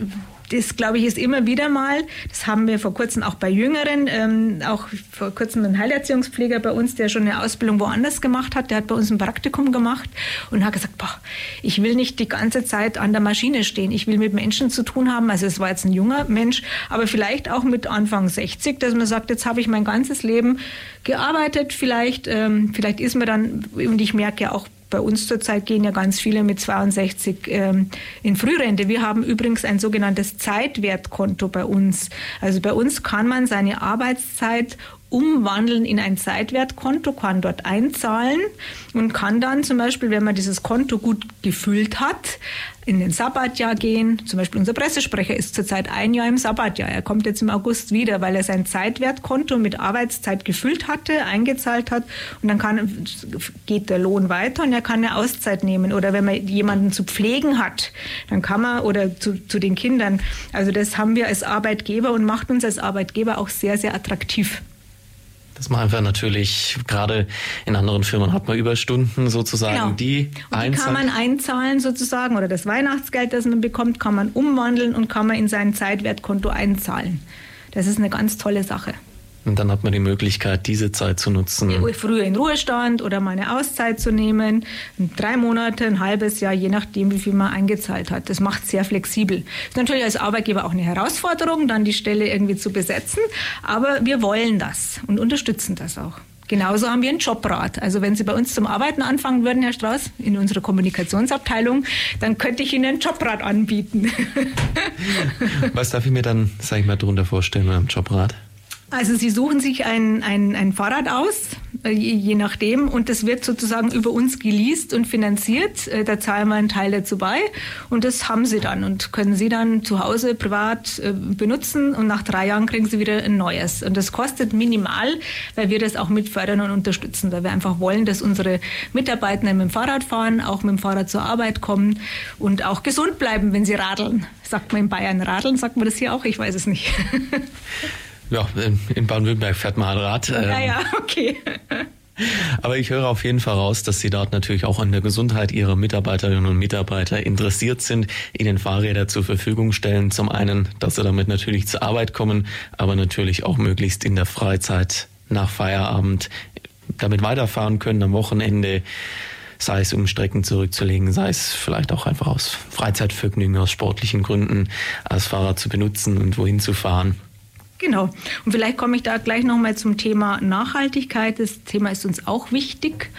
das, glaube ich, ist immer wieder mal, das haben wir vor kurzem auch bei Jüngeren, ähm, auch vor kurzem ein Heilerziehungspfleger bei uns, der schon eine Ausbildung woanders gemacht hat, der hat bei uns ein Praktikum gemacht und hat gesagt, boah, ich will nicht die ganze Zeit an der Maschine stehen, ich will mit Menschen zu tun haben. Also es war jetzt ein junger Mensch, aber vielleicht auch mit Anfang 60, dass man sagt, jetzt habe ich mein ganzes Leben gearbeitet, vielleicht, ähm, vielleicht ist mir dann, und ich merke ja auch bei uns zurzeit gehen ja ganz viele mit 62 ähm, in Frührente. Wir haben übrigens ein sogenanntes Zeitwertkonto bei uns. Also bei uns kann man seine Arbeitszeit umwandeln in ein Zeitwertkonto, kann dort einzahlen und kann dann zum Beispiel, wenn man dieses Konto gut gefüllt hat, in den Sabbatjahr gehen. Zum Beispiel unser Pressesprecher ist zurzeit ein Jahr im Sabbatjahr. Er kommt jetzt im August wieder, weil er sein Zeitwertkonto mit Arbeitszeit gefüllt hatte, eingezahlt hat und dann kann, geht der Lohn weiter und er kann eine Auszeit nehmen. Oder wenn man jemanden zu pflegen hat, dann kann man, oder zu, zu den Kindern. Also das haben wir als Arbeitgeber und macht uns als Arbeitgeber auch sehr, sehr attraktiv.
Dass man einfach natürlich, gerade in anderen Firmen hat man Überstunden sozusagen,
genau.
die
und die kann man einzahlen sozusagen oder das Weihnachtsgeld, das man bekommt, kann man umwandeln und kann man in sein Zeitwertkonto einzahlen. Das ist eine ganz tolle Sache.
Und dann hat man die Möglichkeit, diese Zeit zu nutzen.
Früher in Ruhestand oder mal eine Auszeit zu nehmen. Drei Monate, ein halbes Jahr, je nachdem, wie viel man eingezahlt hat. Das macht sehr flexibel. Ist natürlich als Arbeitgeber auch eine Herausforderung, dann die Stelle irgendwie zu besetzen. Aber wir wollen das und unterstützen das auch. Genauso haben wir einen Jobrat. Also wenn Sie bei uns zum Arbeiten anfangen würden, Herr Strauß, in unserer Kommunikationsabteilung, dann könnte ich Ihnen einen Jobrat anbieten. <laughs>
Was darf ich mir dann, sage ich mal, darunter vorstellen beim Jobrat?
Also Sie suchen sich ein, ein, ein Fahrrad aus, äh, je, nachdem, und das wird sozusagen über uns geleast und finanziert. Äh, da zahlen wir einen Teil dazu bei und das haben Sie dann und können Sie dann zu Hause privat äh, benutzen und nach drei Jahren kriegen Sie wieder ein neues. Und das kostet minimal, weil wir das auch mit fördern und unterstützen, weil wir einfach wollen, dass unsere Mitarbeitenden mit dem Fahrrad fahren, auch mit dem Fahrrad zur Arbeit kommen und auch gesund bleiben, wenn sie radeln. Sagt man in Bayern radeln, sagt man das hier auch? Ich weiß es nicht. <laughs>
Ja, in Baden-Württemberg fährt man halt Rad.
Ja, ja, ähm. <laughs> okay.
Aber ich höre auf jeden Fall raus, dass Sie dort natürlich auch an der Gesundheit Ihrer Mitarbeiterinnen und Mitarbeiter interessiert sind, Ihnen Fahrräder zur Verfügung stellen. Zum einen, dass Sie damit natürlich zur Arbeit kommen, aber natürlich auch möglichst in der Freizeit nach Feierabend damit weiterfahren können am Wochenende sei es um Strecken zurückzulegen, sei es vielleicht auch einfach aus Freizeitvergnügen, aus sportlichen Gründen als Fahrrad zu benutzen und wohin zu fahren.
Genau. Und vielleicht komme ich da gleich nochmal zum Thema Nachhaltigkeit. Das Thema ist uns auch wichtig.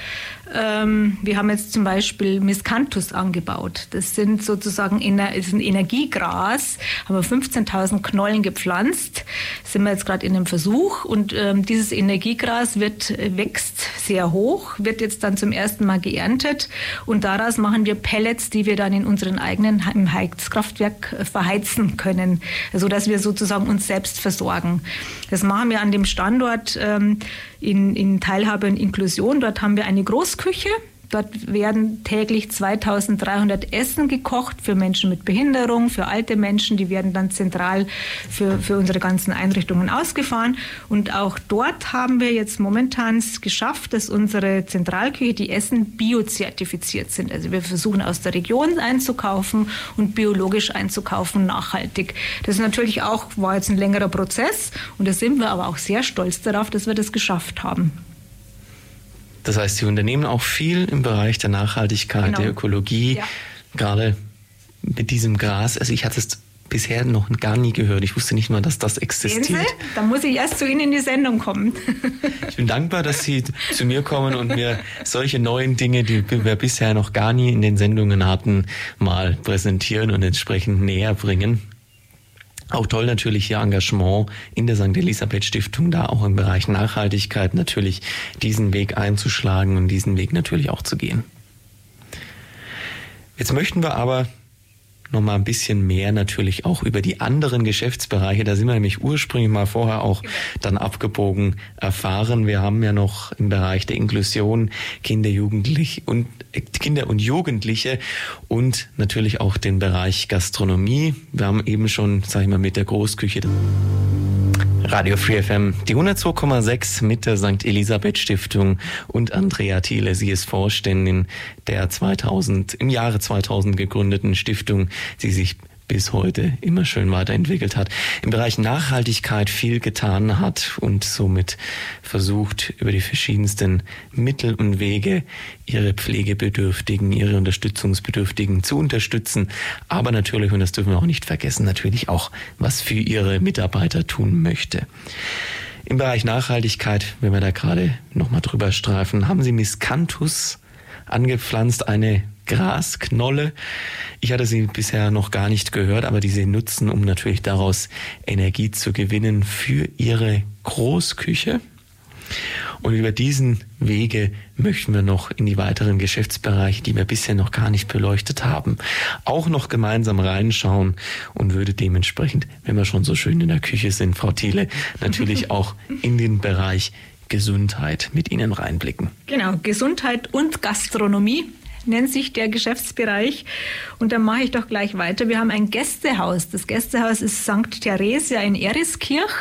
Ähm, wir haben jetzt zum Beispiel Miscanthus angebaut. Das sind sozusagen ist ein Energiegras, haben wir 15.000 Knollen gepflanzt. Sind wir jetzt gerade in einem Versuch und ähm, dieses Energiegras wird wächst sehr hoch, wird jetzt dann zum ersten Mal geerntet und daraus machen wir Pellets, die wir dann in unseren eigenen im Heizkraftwerk verheizen können, so dass wir sozusagen uns selbst versorgen. Das machen wir an dem Standort ähm, in, in Teilhabe und Inklusion. Dort haben wir eine Großküche. Dort werden täglich 2300 Essen gekocht für Menschen mit Behinderung, für alte Menschen. Die werden dann zentral für, für unsere ganzen Einrichtungen ausgefahren. Und auch dort haben wir jetzt momentan es geschafft, dass unsere Zentralküche, die Essen biozertifiziert sind. Also wir versuchen aus der Region einzukaufen und biologisch einzukaufen, nachhaltig. Das ist natürlich auch, war jetzt ein längerer Prozess. Und da sind wir aber auch sehr stolz darauf, dass wir das geschafft haben.
Das heißt, Sie unternehmen auch viel im Bereich der Nachhaltigkeit, genau. der Ökologie, ja. gerade mit diesem Gras. Also ich hatte es bisher noch gar nie gehört. Ich wusste nicht mal, dass das existiert.
Da muss ich erst zu Ihnen in die Sendung kommen.
Ich bin dankbar, dass Sie zu mir kommen und mir solche neuen Dinge, die wir bisher noch gar nie in den Sendungen hatten, mal präsentieren und entsprechend näher bringen. Auch toll natürlich Ihr Engagement in der St. Elisabeth Stiftung, da auch im Bereich Nachhaltigkeit natürlich diesen Weg einzuschlagen und diesen Weg natürlich auch zu gehen. Jetzt möchten wir aber noch mal ein bisschen mehr natürlich auch über die anderen Geschäftsbereiche. Da sind wir nämlich ursprünglich mal vorher auch dann abgebogen erfahren. Wir haben ja noch im Bereich der Inklusion Kinder, Jugendliche und äh, Kinder und Jugendliche und natürlich auch den Bereich Gastronomie. Wir haben eben schon, sag ich mal, mit der Großküche Radio Free FM, die 102,6 mit der St. Elisabeth Stiftung und Andrea Thiele. Sie ist Vorständin der 2000, im Jahre 2000 gegründeten Stiftung, die sich bis heute immer schön weiterentwickelt hat, im Bereich Nachhaltigkeit viel getan hat und somit versucht, über die verschiedensten Mittel und Wege ihre Pflegebedürftigen, ihre Unterstützungsbedürftigen zu unterstützen, aber natürlich, und das dürfen wir auch nicht vergessen, natürlich auch, was für ihre Mitarbeiter tun möchte. Im Bereich Nachhaltigkeit, wenn wir da gerade nochmal drüber streifen, haben Sie Miscanthus angepflanzt, eine Grasknolle. Ich hatte sie bisher noch gar nicht gehört, aber die sie nutzen, um natürlich daraus Energie zu gewinnen für ihre Großküche. Und über diesen Wege möchten wir noch in die weiteren Geschäftsbereiche, die wir bisher noch gar nicht beleuchtet haben, auch noch gemeinsam reinschauen und würde dementsprechend, wenn wir schon so schön in der Küche sind, Frau Thiele, natürlich <laughs> auch in den Bereich Gesundheit mit Ihnen reinblicken.
Genau, Gesundheit und Gastronomie nennt sich der Geschäftsbereich. Und dann mache ich doch gleich weiter. Wir haben ein Gästehaus. Das Gästehaus ist St. Theresia in Eriskirch.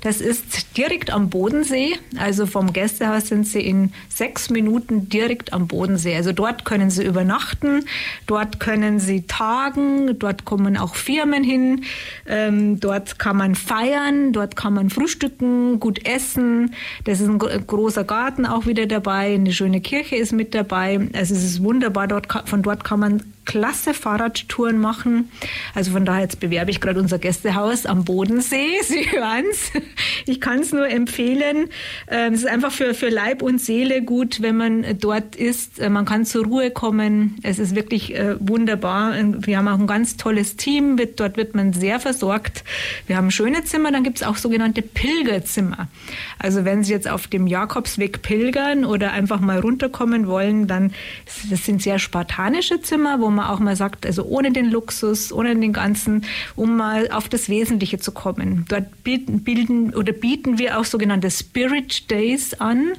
Das ist direkt am Bodensee. Also vom Gästehaus sind Sie in sechs Minuten direkt am Bodensee. Also dort können Sie übernachten, dort können Sie tagen, dort kommen auch Firmen hin, ähm, dort kann man feiern, dort kann man frühstücken, gut essen. Das ist ein großer Garten auch wieder dabei, eine schöne Kirche ist mit dabei. Also es ist wunderbar. Dort, von dort kann man klasse Fahrradtouren machen. Also von daher jetzt bewerbe ich gerade unser Gästehaus am Bodensee. <laughs> Sie hören es. Ich kann es nur empfehlen. Ähm, es ist einfach für, für Leib und Seele gut, wenn man dort ist. Äh, man kann zur Ruhe kommen. Es ist wirklich äh, wunderbar. Wir haben auch ein ganz tolles Team. Dort wird man sehr versorgt. Wir haben schöne Zimmer. Dann gibt es auch sogenannte Pilgerzimmer. Also wenn Sie jetzt auf dem Jakobsweg pilgern oder einfach mal runterkommen wollen, dann das sind sehr spartanische Zimmer, wo man auch mal sagt, also ohne den Luxus, ohne den ganzen, um mal auf das Wesentliche zu kommen. Dort bieten, bilden oder bieten wir auch sogenannte Spirit Days an,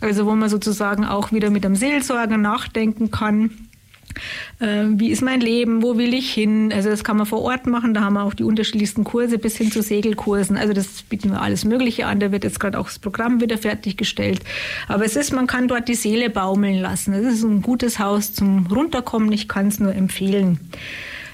also wo man sozusagen auch wieder mit einem Seelsorger nachdenken kann äh, wie ist mein Leben, wo will ich hin. Also das kann man vor Ort machen, da haben wir auch die unterschiedlichsten Kurse bis hin zu Segelkursen. Also das bieten wir alles Mögliche an. Da wird jetzt gerade auch das Programm wieder fertiggestellt. Aber es ist, man kann dort die Seele baumeln lassen. Es ist ein gutes Haus zum Runterkommen. Ich kann es nur empfehlen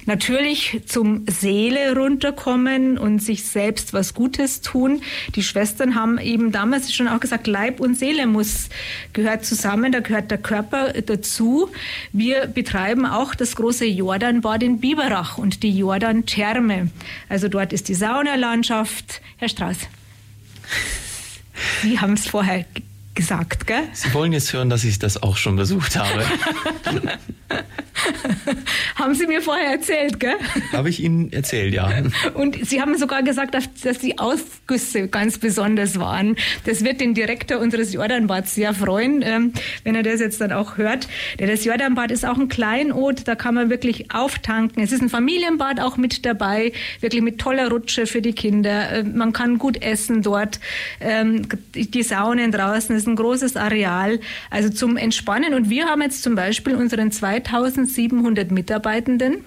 natürlich zum Seele runterkommen und sich selbst was Gutes tun. Die Schwestern haben eben damals schon auch gesagt, Leib und Seele muss, gehört zusammen, da gehört der Körper dazu. Wir betreiben auch das große Jordanbad in Biberach und die Jordan-Therme. Also dort ist die Saunalandschaft. Herr Strauß. <laughs> Sie haben es vorher gesagt, gell?
Sie wollen jetzt hören, dass ich das auch schon besucht habe. <laughs>
haben Sie mir vorher erzählt, gell?
Habe ich Ihnen erzählt, ja.
Und Sie haben sogar gesagt, dass die Ausgüsse ganz besonders waren. Das wird den Direktor unseres Jordanbads sehr freuen, ähm, wenn er das jetzt dann auch hört. Das Jordanbad ist auch ein Kleinod, da kann man wirklich auftanken. Es ist ein Familienbad auch mit dabei, wirklich mit toller Rutsche für die Kinder. Äh, man kann gut essen dort. Ähm, die Saunen draußen ist ein großes Areal, also zum Entspannen. Und wir haben jetzt zum Beispiel unseren 2700 Mitarbeitenden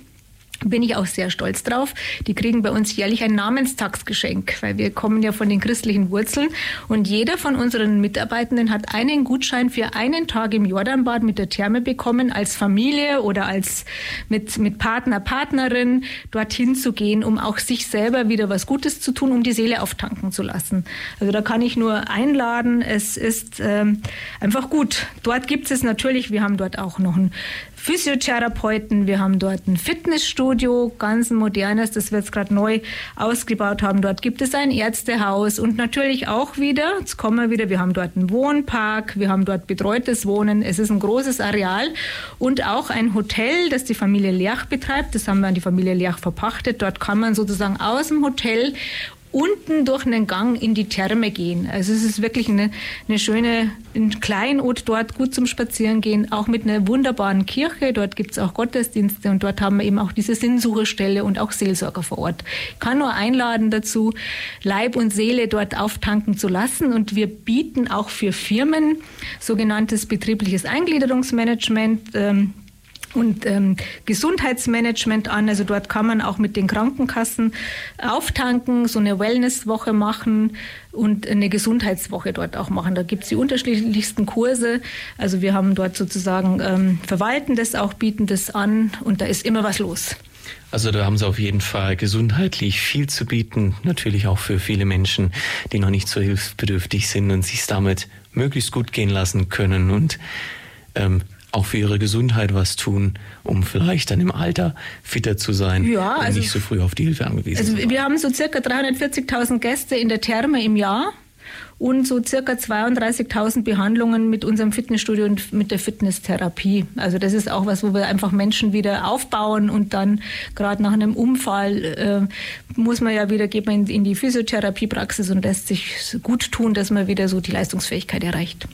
bin ich auch sehr stolz drauf. Die kriegen bei uns jährlich ein Namenstagsgeschenk, weil wir kommen ja von den christlichen Wurzeln und jeder von unseren Mitarbeitenden hat einen Gutschein für einen Tag im Jordanbad mit der Therme bekommen, als Familie oder als mit, mit Partner, Partnerin dorthin zu gehen, um auch sich selber wieder was Gutes zu tun, um die Seele auftanken zu lassen. Also da kann ich nur einladen. Es ist ähm, einfach gut. Dort gibt es natürlich, wir haben dort auch noch einen Physiotherapeuten, wir haben dort ein Fitnessstudio, Fitnessstudio, ganz modernes, das wir jetzt gerade neu ausgebaut haben. Dort gibt es ein Ärztehaus und natürlich auch wieder, jetzt kommen wir wieder, wir haben dort einen Wohnpark, wir haben dort betreutes Wohnen. Es ist ein großes Areal und auch ein Hotel, das die Familie Lerch betreibt. Das haben wir an die Familie Lerch verpachtet. Dort kann man sozusagen aus dem Hotel unten durch einen Gang in die Therme gehen. Also es ist wirklich eine, eine schöne, ein Kleinod dort, gut zum Spazierengehen, auch mit einer wunderbaren Kirche. Dort gibt es auch Gottesdienste und dort haben wir eben auch diese Sinnsucherstelle und auch Seelsorger vor Ort. Ich kann nur einladen dazu, Leib und Seele dort auftanken zu lassen und wir bieten auch für Firmen sogenanntes betriebliches Eingliederungsmanagement. Ähm, und ähm, Gesundheitsmanagement an. Also dort kann man auch mit den Krankenkassen auftanken, so eine Wellnesswoche machen und eine Gesundheitswoche dort auch machen. Da gibt es die unterschiedlichsten Kurse. Also wir haben dort sozusagen ähm, Verwaltendes auch, bieten das an und da ist immer was los.
Also da haben Sie auf jeden Fall gesundheitlich viel zu bieten, natürlich auch für viele Menschen, die noch nicht so hilfsbedürftig sind und sich damit möglichst gut gehen lassen können und ähm, auch für ihre Gesundheit was tun, um vielleicht dann im Alter fitter zu sein
ja,
und
also,
nicht so früh auf die Hilfe angewiesen
also
zu
Wir haben so circa 340.000 Gäste in der Therme im Jahr und so circa 32.000 Behandlungen mit unserem Fitnessstudio und mit der Fitnesstherapie. Also das ist auch was, wo wir einfach Menschen wieder aufbauen und dann gerade nach einem Unfall äh, muss man ja wieder, geht man in, in die Physiotherapiepraxis und lässt sich gut tun, dass man wieder so die Leistungsfähigkeit erreicht.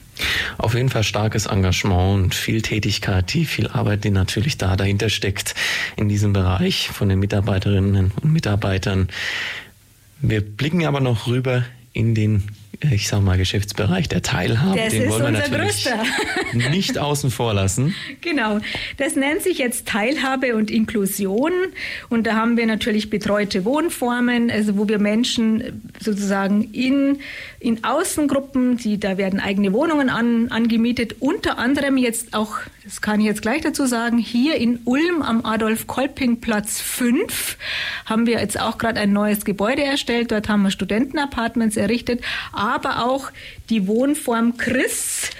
Auf jeden Fall starkes Engagement und viel Tätigkeit, die viel Arbeit, die natürlich da dahinter steckt in diesem Bereich von den Mitarbeiterinnen und Mitarbeitern. Wir blicken aber noch rüber in den ich sag mal, Geschäftsbereich der Teilhabe.
Das
den wollen wir natürlich
größter. <laughs>
nicht außen vor lassen.
Genau. Das nennt sich jetzt Teilhabe und Inklusion. Und da haben wir natürlich betreute Wohnformen, also wo wir Menschen sozusagen in, in Außengruppen, die, da werden eigene Wohnungen an, angemietet, unter anderem jetzt auch, das kann ich jetzt gleich dazu sagen, hier in Ulm am Adolf-Kolping-Platz 5 haben wir jetzt auch gerade ein neues Gebäude erstellt. Dort haben wir Studentenapartments errichtet aber auch die Wohnform Chris,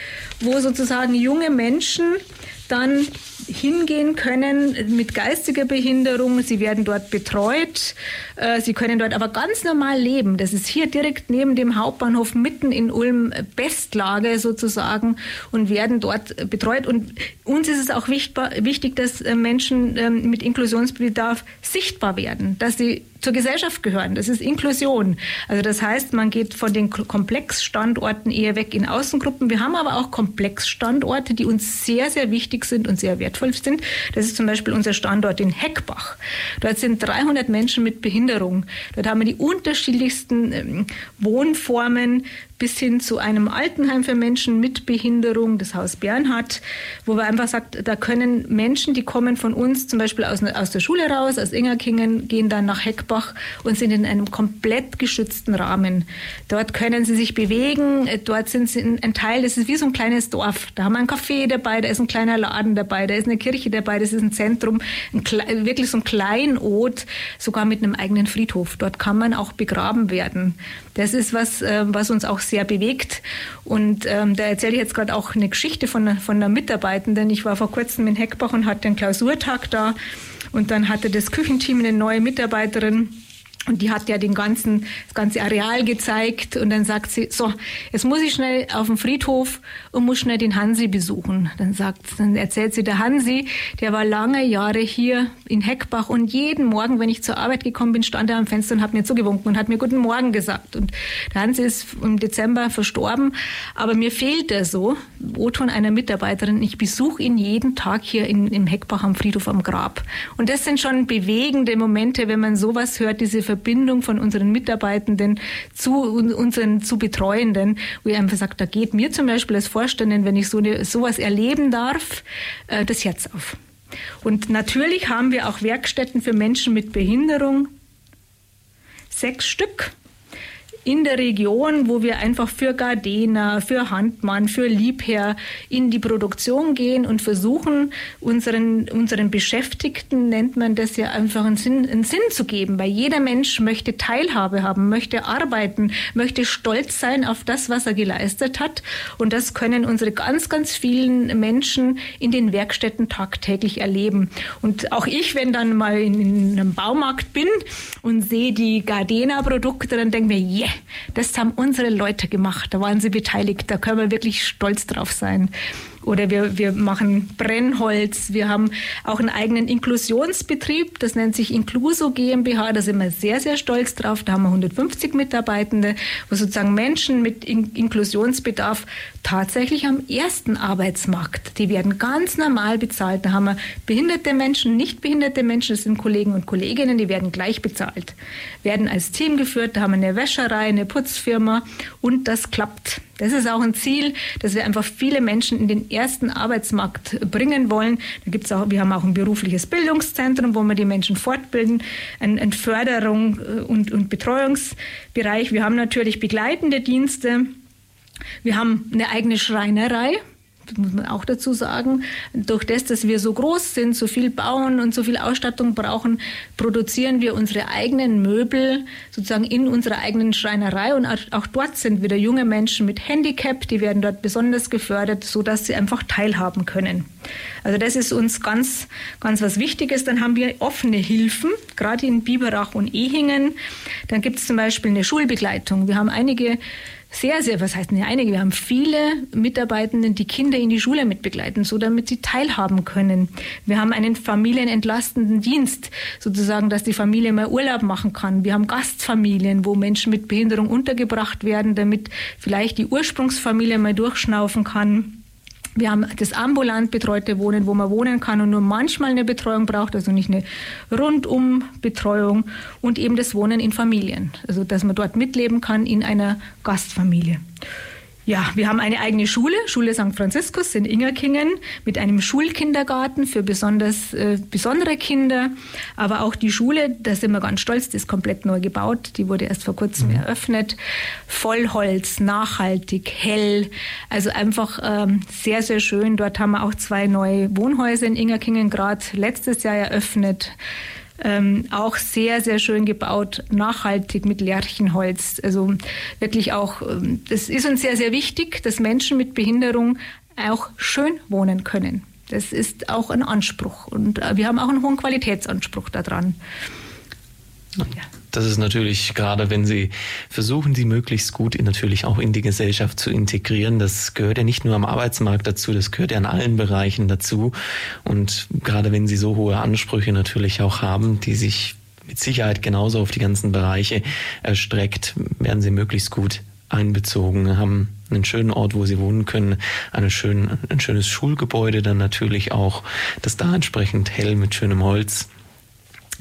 wo sozusagen junge Menschen dann hingehen können mit geistiger Behinderung. Sie werden dort betreut. Äh, sie können dort aber ganz normal leben. Das ist hier direkt neben dem Hauptbahnhof mitten in Ulm Bestlage sozusagen und werden dort betreut. Und uns ist es auch wichtig, dass äh, Menschen ähm, mit Inklusionsbedarf sichtbar werden, dass sie zur Gesellschaft gehören. Das ist Inklusion. Also das heißt, man geht von den Komplexstandorten eher weg in Außengruppen. Wir haben aber auch Komplexstandorte, die uns sehr, sehr wichtig sind und sehr wertvoll sind. Das ist zum Beispiel unser Standort in Heckbach. Dort sind 300 Menschen mit Behinderung. Dort haben wir die unterschiedlichsten ähm, Wohnformen, bis hin zu einem Altenheim für Menschen mit Behinderung, das Haus Bernhard, wo wir einfach sagt, da können Menschen, die kommen von uns zum Beispiel aus, aus der Schule raus, aus Ingerkingen, gehen dann nach Heckbach und sind in einem komplett geschützten Rahmen. Dort können sie sich bewegen, dort sind sie ein Teil, das ist wie so ein kleines Dorf. Da haben wir ein Café dabei, da ist ein kleiner Laden dabei, da ist eine Kirche dabei, das ist ein Zentrum, ein, wirklich so ein Kleinod, sogar mit einem eigenen Friedhof. Dort kann man auch begraben werden. Das ist was, äh, was uns auch sehr bewegt. Und ähm, da erzähle ich jetzt gerade auch eine Geschichte von, von einer Mitarbeitenden. Ich war vor kurzem in Heckbach und hatte einen Klausurtag da. Und dann hatte das Küchenteam eine neue Mitarbeiterin und die hat ja den ganzen, das ganze Areal gezeigt und dann sagt sie, so, jetzt muss ich schnell auf den Friedhof und muss schnell den Hansi besuchen. Dann sagt, dann erzählt sie, der Hansi, der war lange Jahre hier in Heckbach und jeden Morgen, wenn ich zur Arbeit gekommen bin, stand er am Fenster und hat mir zugewunken und hat mir guten Morgen gesagt. Und der Hansi ist im Dezember verstorben, aber mir fehlt er so, O-Ton einer Mitarbeiterin, ich besuche ihn jeden Tag hier in, im Heckbach am Friedhof am Grab. Und das sind schon bewegende Momente, wenn man sowas hört, diese Verbindung von unseren Mitarbeitenden zu unseren zu Betreuenden, wo ich einfach sage, da geht mir zum Beispiel als Vorständin, wenn ich so eine, sowas erleben darf, äh, das Herz auf. Und natürlich haben wir auch Werkstätten für Menschen mit Behinderung. Sechs Stück in der Region, wo wir einfach für Gardena, für Handmann, für Liebherr in die Produktion gehen und versuchen, unseren, unseren Beschäftigten, nennt man das ja, einfach einen Sinn, einen Sinn zu geben. Weil jeder Mensch möchte Teilhabe haben, möchte arbeiten, möchte stolz sein auf das, was er geleistet hat. Und das können unsere ganz, ganz vielen Menschen in den Werkstätten tagtäglich erleben. Und auch ich, wenn dann mal in, in einem Baumarkt bin und sehe die Gardena-Produkte, dann denke mir, yeah, das haben unsere Leute gemacht, da waren sie beteiligt, da können wir wirklich stolz drauf sein. Oder wir, wir machen Brennholz. Wir haben auch einen eigenen Inklusionsbetrieb. Das nennt sich Incluso GmbH. Da sind wir sehr, sehr stolz drauf. Da haben wir 150 Mitarbeitende, wo sozusagen Menschen mit In Inklusionsbedarf tatsächlich am ersten Arbeitsmarkt, die werden ganz normal bezahlt. Da haben wir behinderte Menschen, nicht behinderte Menschen, das sind Kollegen und Kolleginnen, die werden gleich bezahlt. Werden als Team geführt. Da haben wir eine Wäscherei, eine Putzfirma und das klappt. Das ist auch ein Ziel, dass wir einfach viele Menschen in den ersten Arbeitsmarkt bringen wollen. Da gibt's auch, wir haben auch ein berufliches Bildungszentrum, wo wir die Menschen fortbilden, ein, ein Förderung äh, und, und Betreuungsbereich. Wir haben natürlich begleitende Dienste. Wir haben eine eigene Schreinerei muss man auch dazu sagen, durch das, dass wir so groß sind, so viel bauen und so viel Ausstattung brauchen, produzieren wir unsere eigenen Möbel sozusagen in unserer eigenen Schreinerei und auch dort sind wieder junge Menschen mit Handicap, die werden dort besonders gefördert, so dass sie einfach teilhaben können. Also das ist uns ganz, ganz was Wichtiges. Dann haben wir offene Hilfen, gerade in Biberach und Ehingen. Dann gibt es zum Beispiel eine Schulbegleitung. Wir haben einige sehr, sehr, was heißt nicht einige, wir haben viele Mitarbeitenden, die Kinder in die Schule mitbegleiten, so damit sie teilhaben können. Wir haben einen familienentlastenden Dienst, sozusagen, dass die Familie mal Urlaub machen kann. Wir haben Gastfamilien, wo Menschen mit Behinderung untergebracht werden, damit vielleicht die Ursprungsfamilie mal durchschnaufen kann. Wir haben das ambulant betreute Wohnen, wo man wohnen kann und nur manchmal eine Betreuung braucht, also nicht eine Rundumbetreuung und eben das Wohnen in Familien, also dass man dort mitleben kann in einer Gastfamilie. Ja, wir haben eine eigene Schule, Schule St. Franziskus in Ingerkingen, mit einem Schulkindergarten für besonders äh, besondere Kinder. Aber auch die Schule, da sind wir ganz stolz, die ist komplett neu gebaut. Die wurde erst vor kurzem mhm. eröffnet. Vollholz, nachhaltig, hell. Also einfach ähm, sehr, sehr schön. Dort haben wir auch zwei neue Wohnhäuser in Ingerkingen gerade letztes Jahr eröffnet. Ähm, auch sehr, sehr schön gebaut, nachhaltig mit Lärchenholz. Also wirklich auch, ähm, das ist uns sehr, sehr wichtig, dass Menschen mit Behinderung auch schön wohnen können. Das ist auch ein Anspruch und äh, wir haben auch einen hohen Qualitätsanspruch daran.
Ja. Das ist natürlich, gerade wenn Sie versuchen, sie möglichst gut in, natürlich auch in die Gesellschaft zu integrieren. Das gehört ja nicht nur am Arbeitsmarkt dazu, das gehört ja in allen Bereichen dazu. Und gerade wenn Sie so hohe Ansprüche natürlich auch haben, die sich mit Sicherheit genauso auf die ganzen Bereiche erstreckt, werden Sie möglichst gut einbezogen, haben einen schönen Ort, wo sie wohnen können, eine schön, ein schönes Schulgebäude dann natürlich auch, das da entsprechend hell mit schönem Holz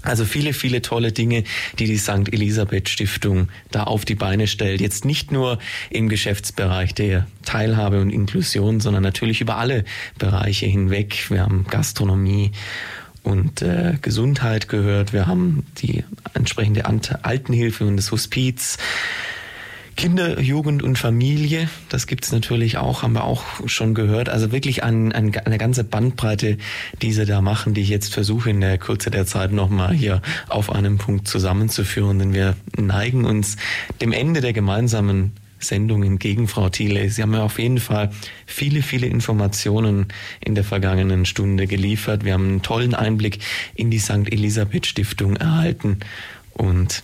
also viele, viele tolle Dinge, die die St. Elisabeth Stiftung da auf die Beine stellt. Jetzt nicht nur im Geschäftsbereich der Teilhabe und Inklusion, sondern natürlich über alle Bereiche hinweg. Wir haben Gastronomie und äh, Gesundheit gehört. Wir haben die entsprechende Altenhilfe und das Hospiz. Kinder, Jugend und Familie, das gibt's natürlich auch, haben wir auch schon gehört. Also wirklich ein, ein, eine ganze Bandbreite, die sie da machen, die ich jetzt versuche in der Kürze der Zeit nochmal hier auf einem Punkt zusammenzuführen. Denn wir neigen uns dem Ende der gemeinsamen Sendung entgegen, Frau Thiele. Sie haben ja auf jeden Fall viele, viele Informationen in der vergangenen Stunde geliefert. Wir haben einen tollen Einblick in die St. Elisabeth Stiftung erhalten und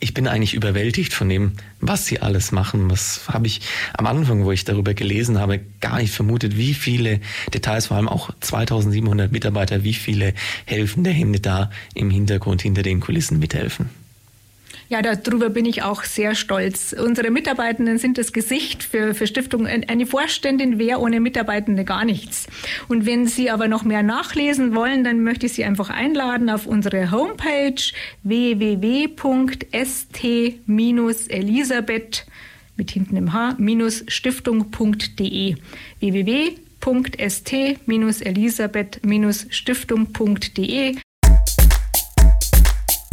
ich bin eigentlich überwältigt von dem, was sie alles machen. Was habe ich am Anfang, wo ich darüber gelesen habe, gar nicht vermutet, wie viele Details, vor allem auch 2700 Mitarbeiter, wie viele helfende Hände da im Hintergrund hinter den Kulissen mithelfen.
Ja, darüber bin ich auch sehr stolz. Unsere Mitarbeitenden sind das Gesicht für, für Stiftung. Eine Vorständin wäre ohne Mitarbeitende gar nichts. Und wenn Sie aber noch mehr nachlesen wollen, dann möchte ich Sie einfach einladen auf unsere Homepage www.st-elisabeth mit hinten im H stiftung.de www.st-elisabeth-stiftung.de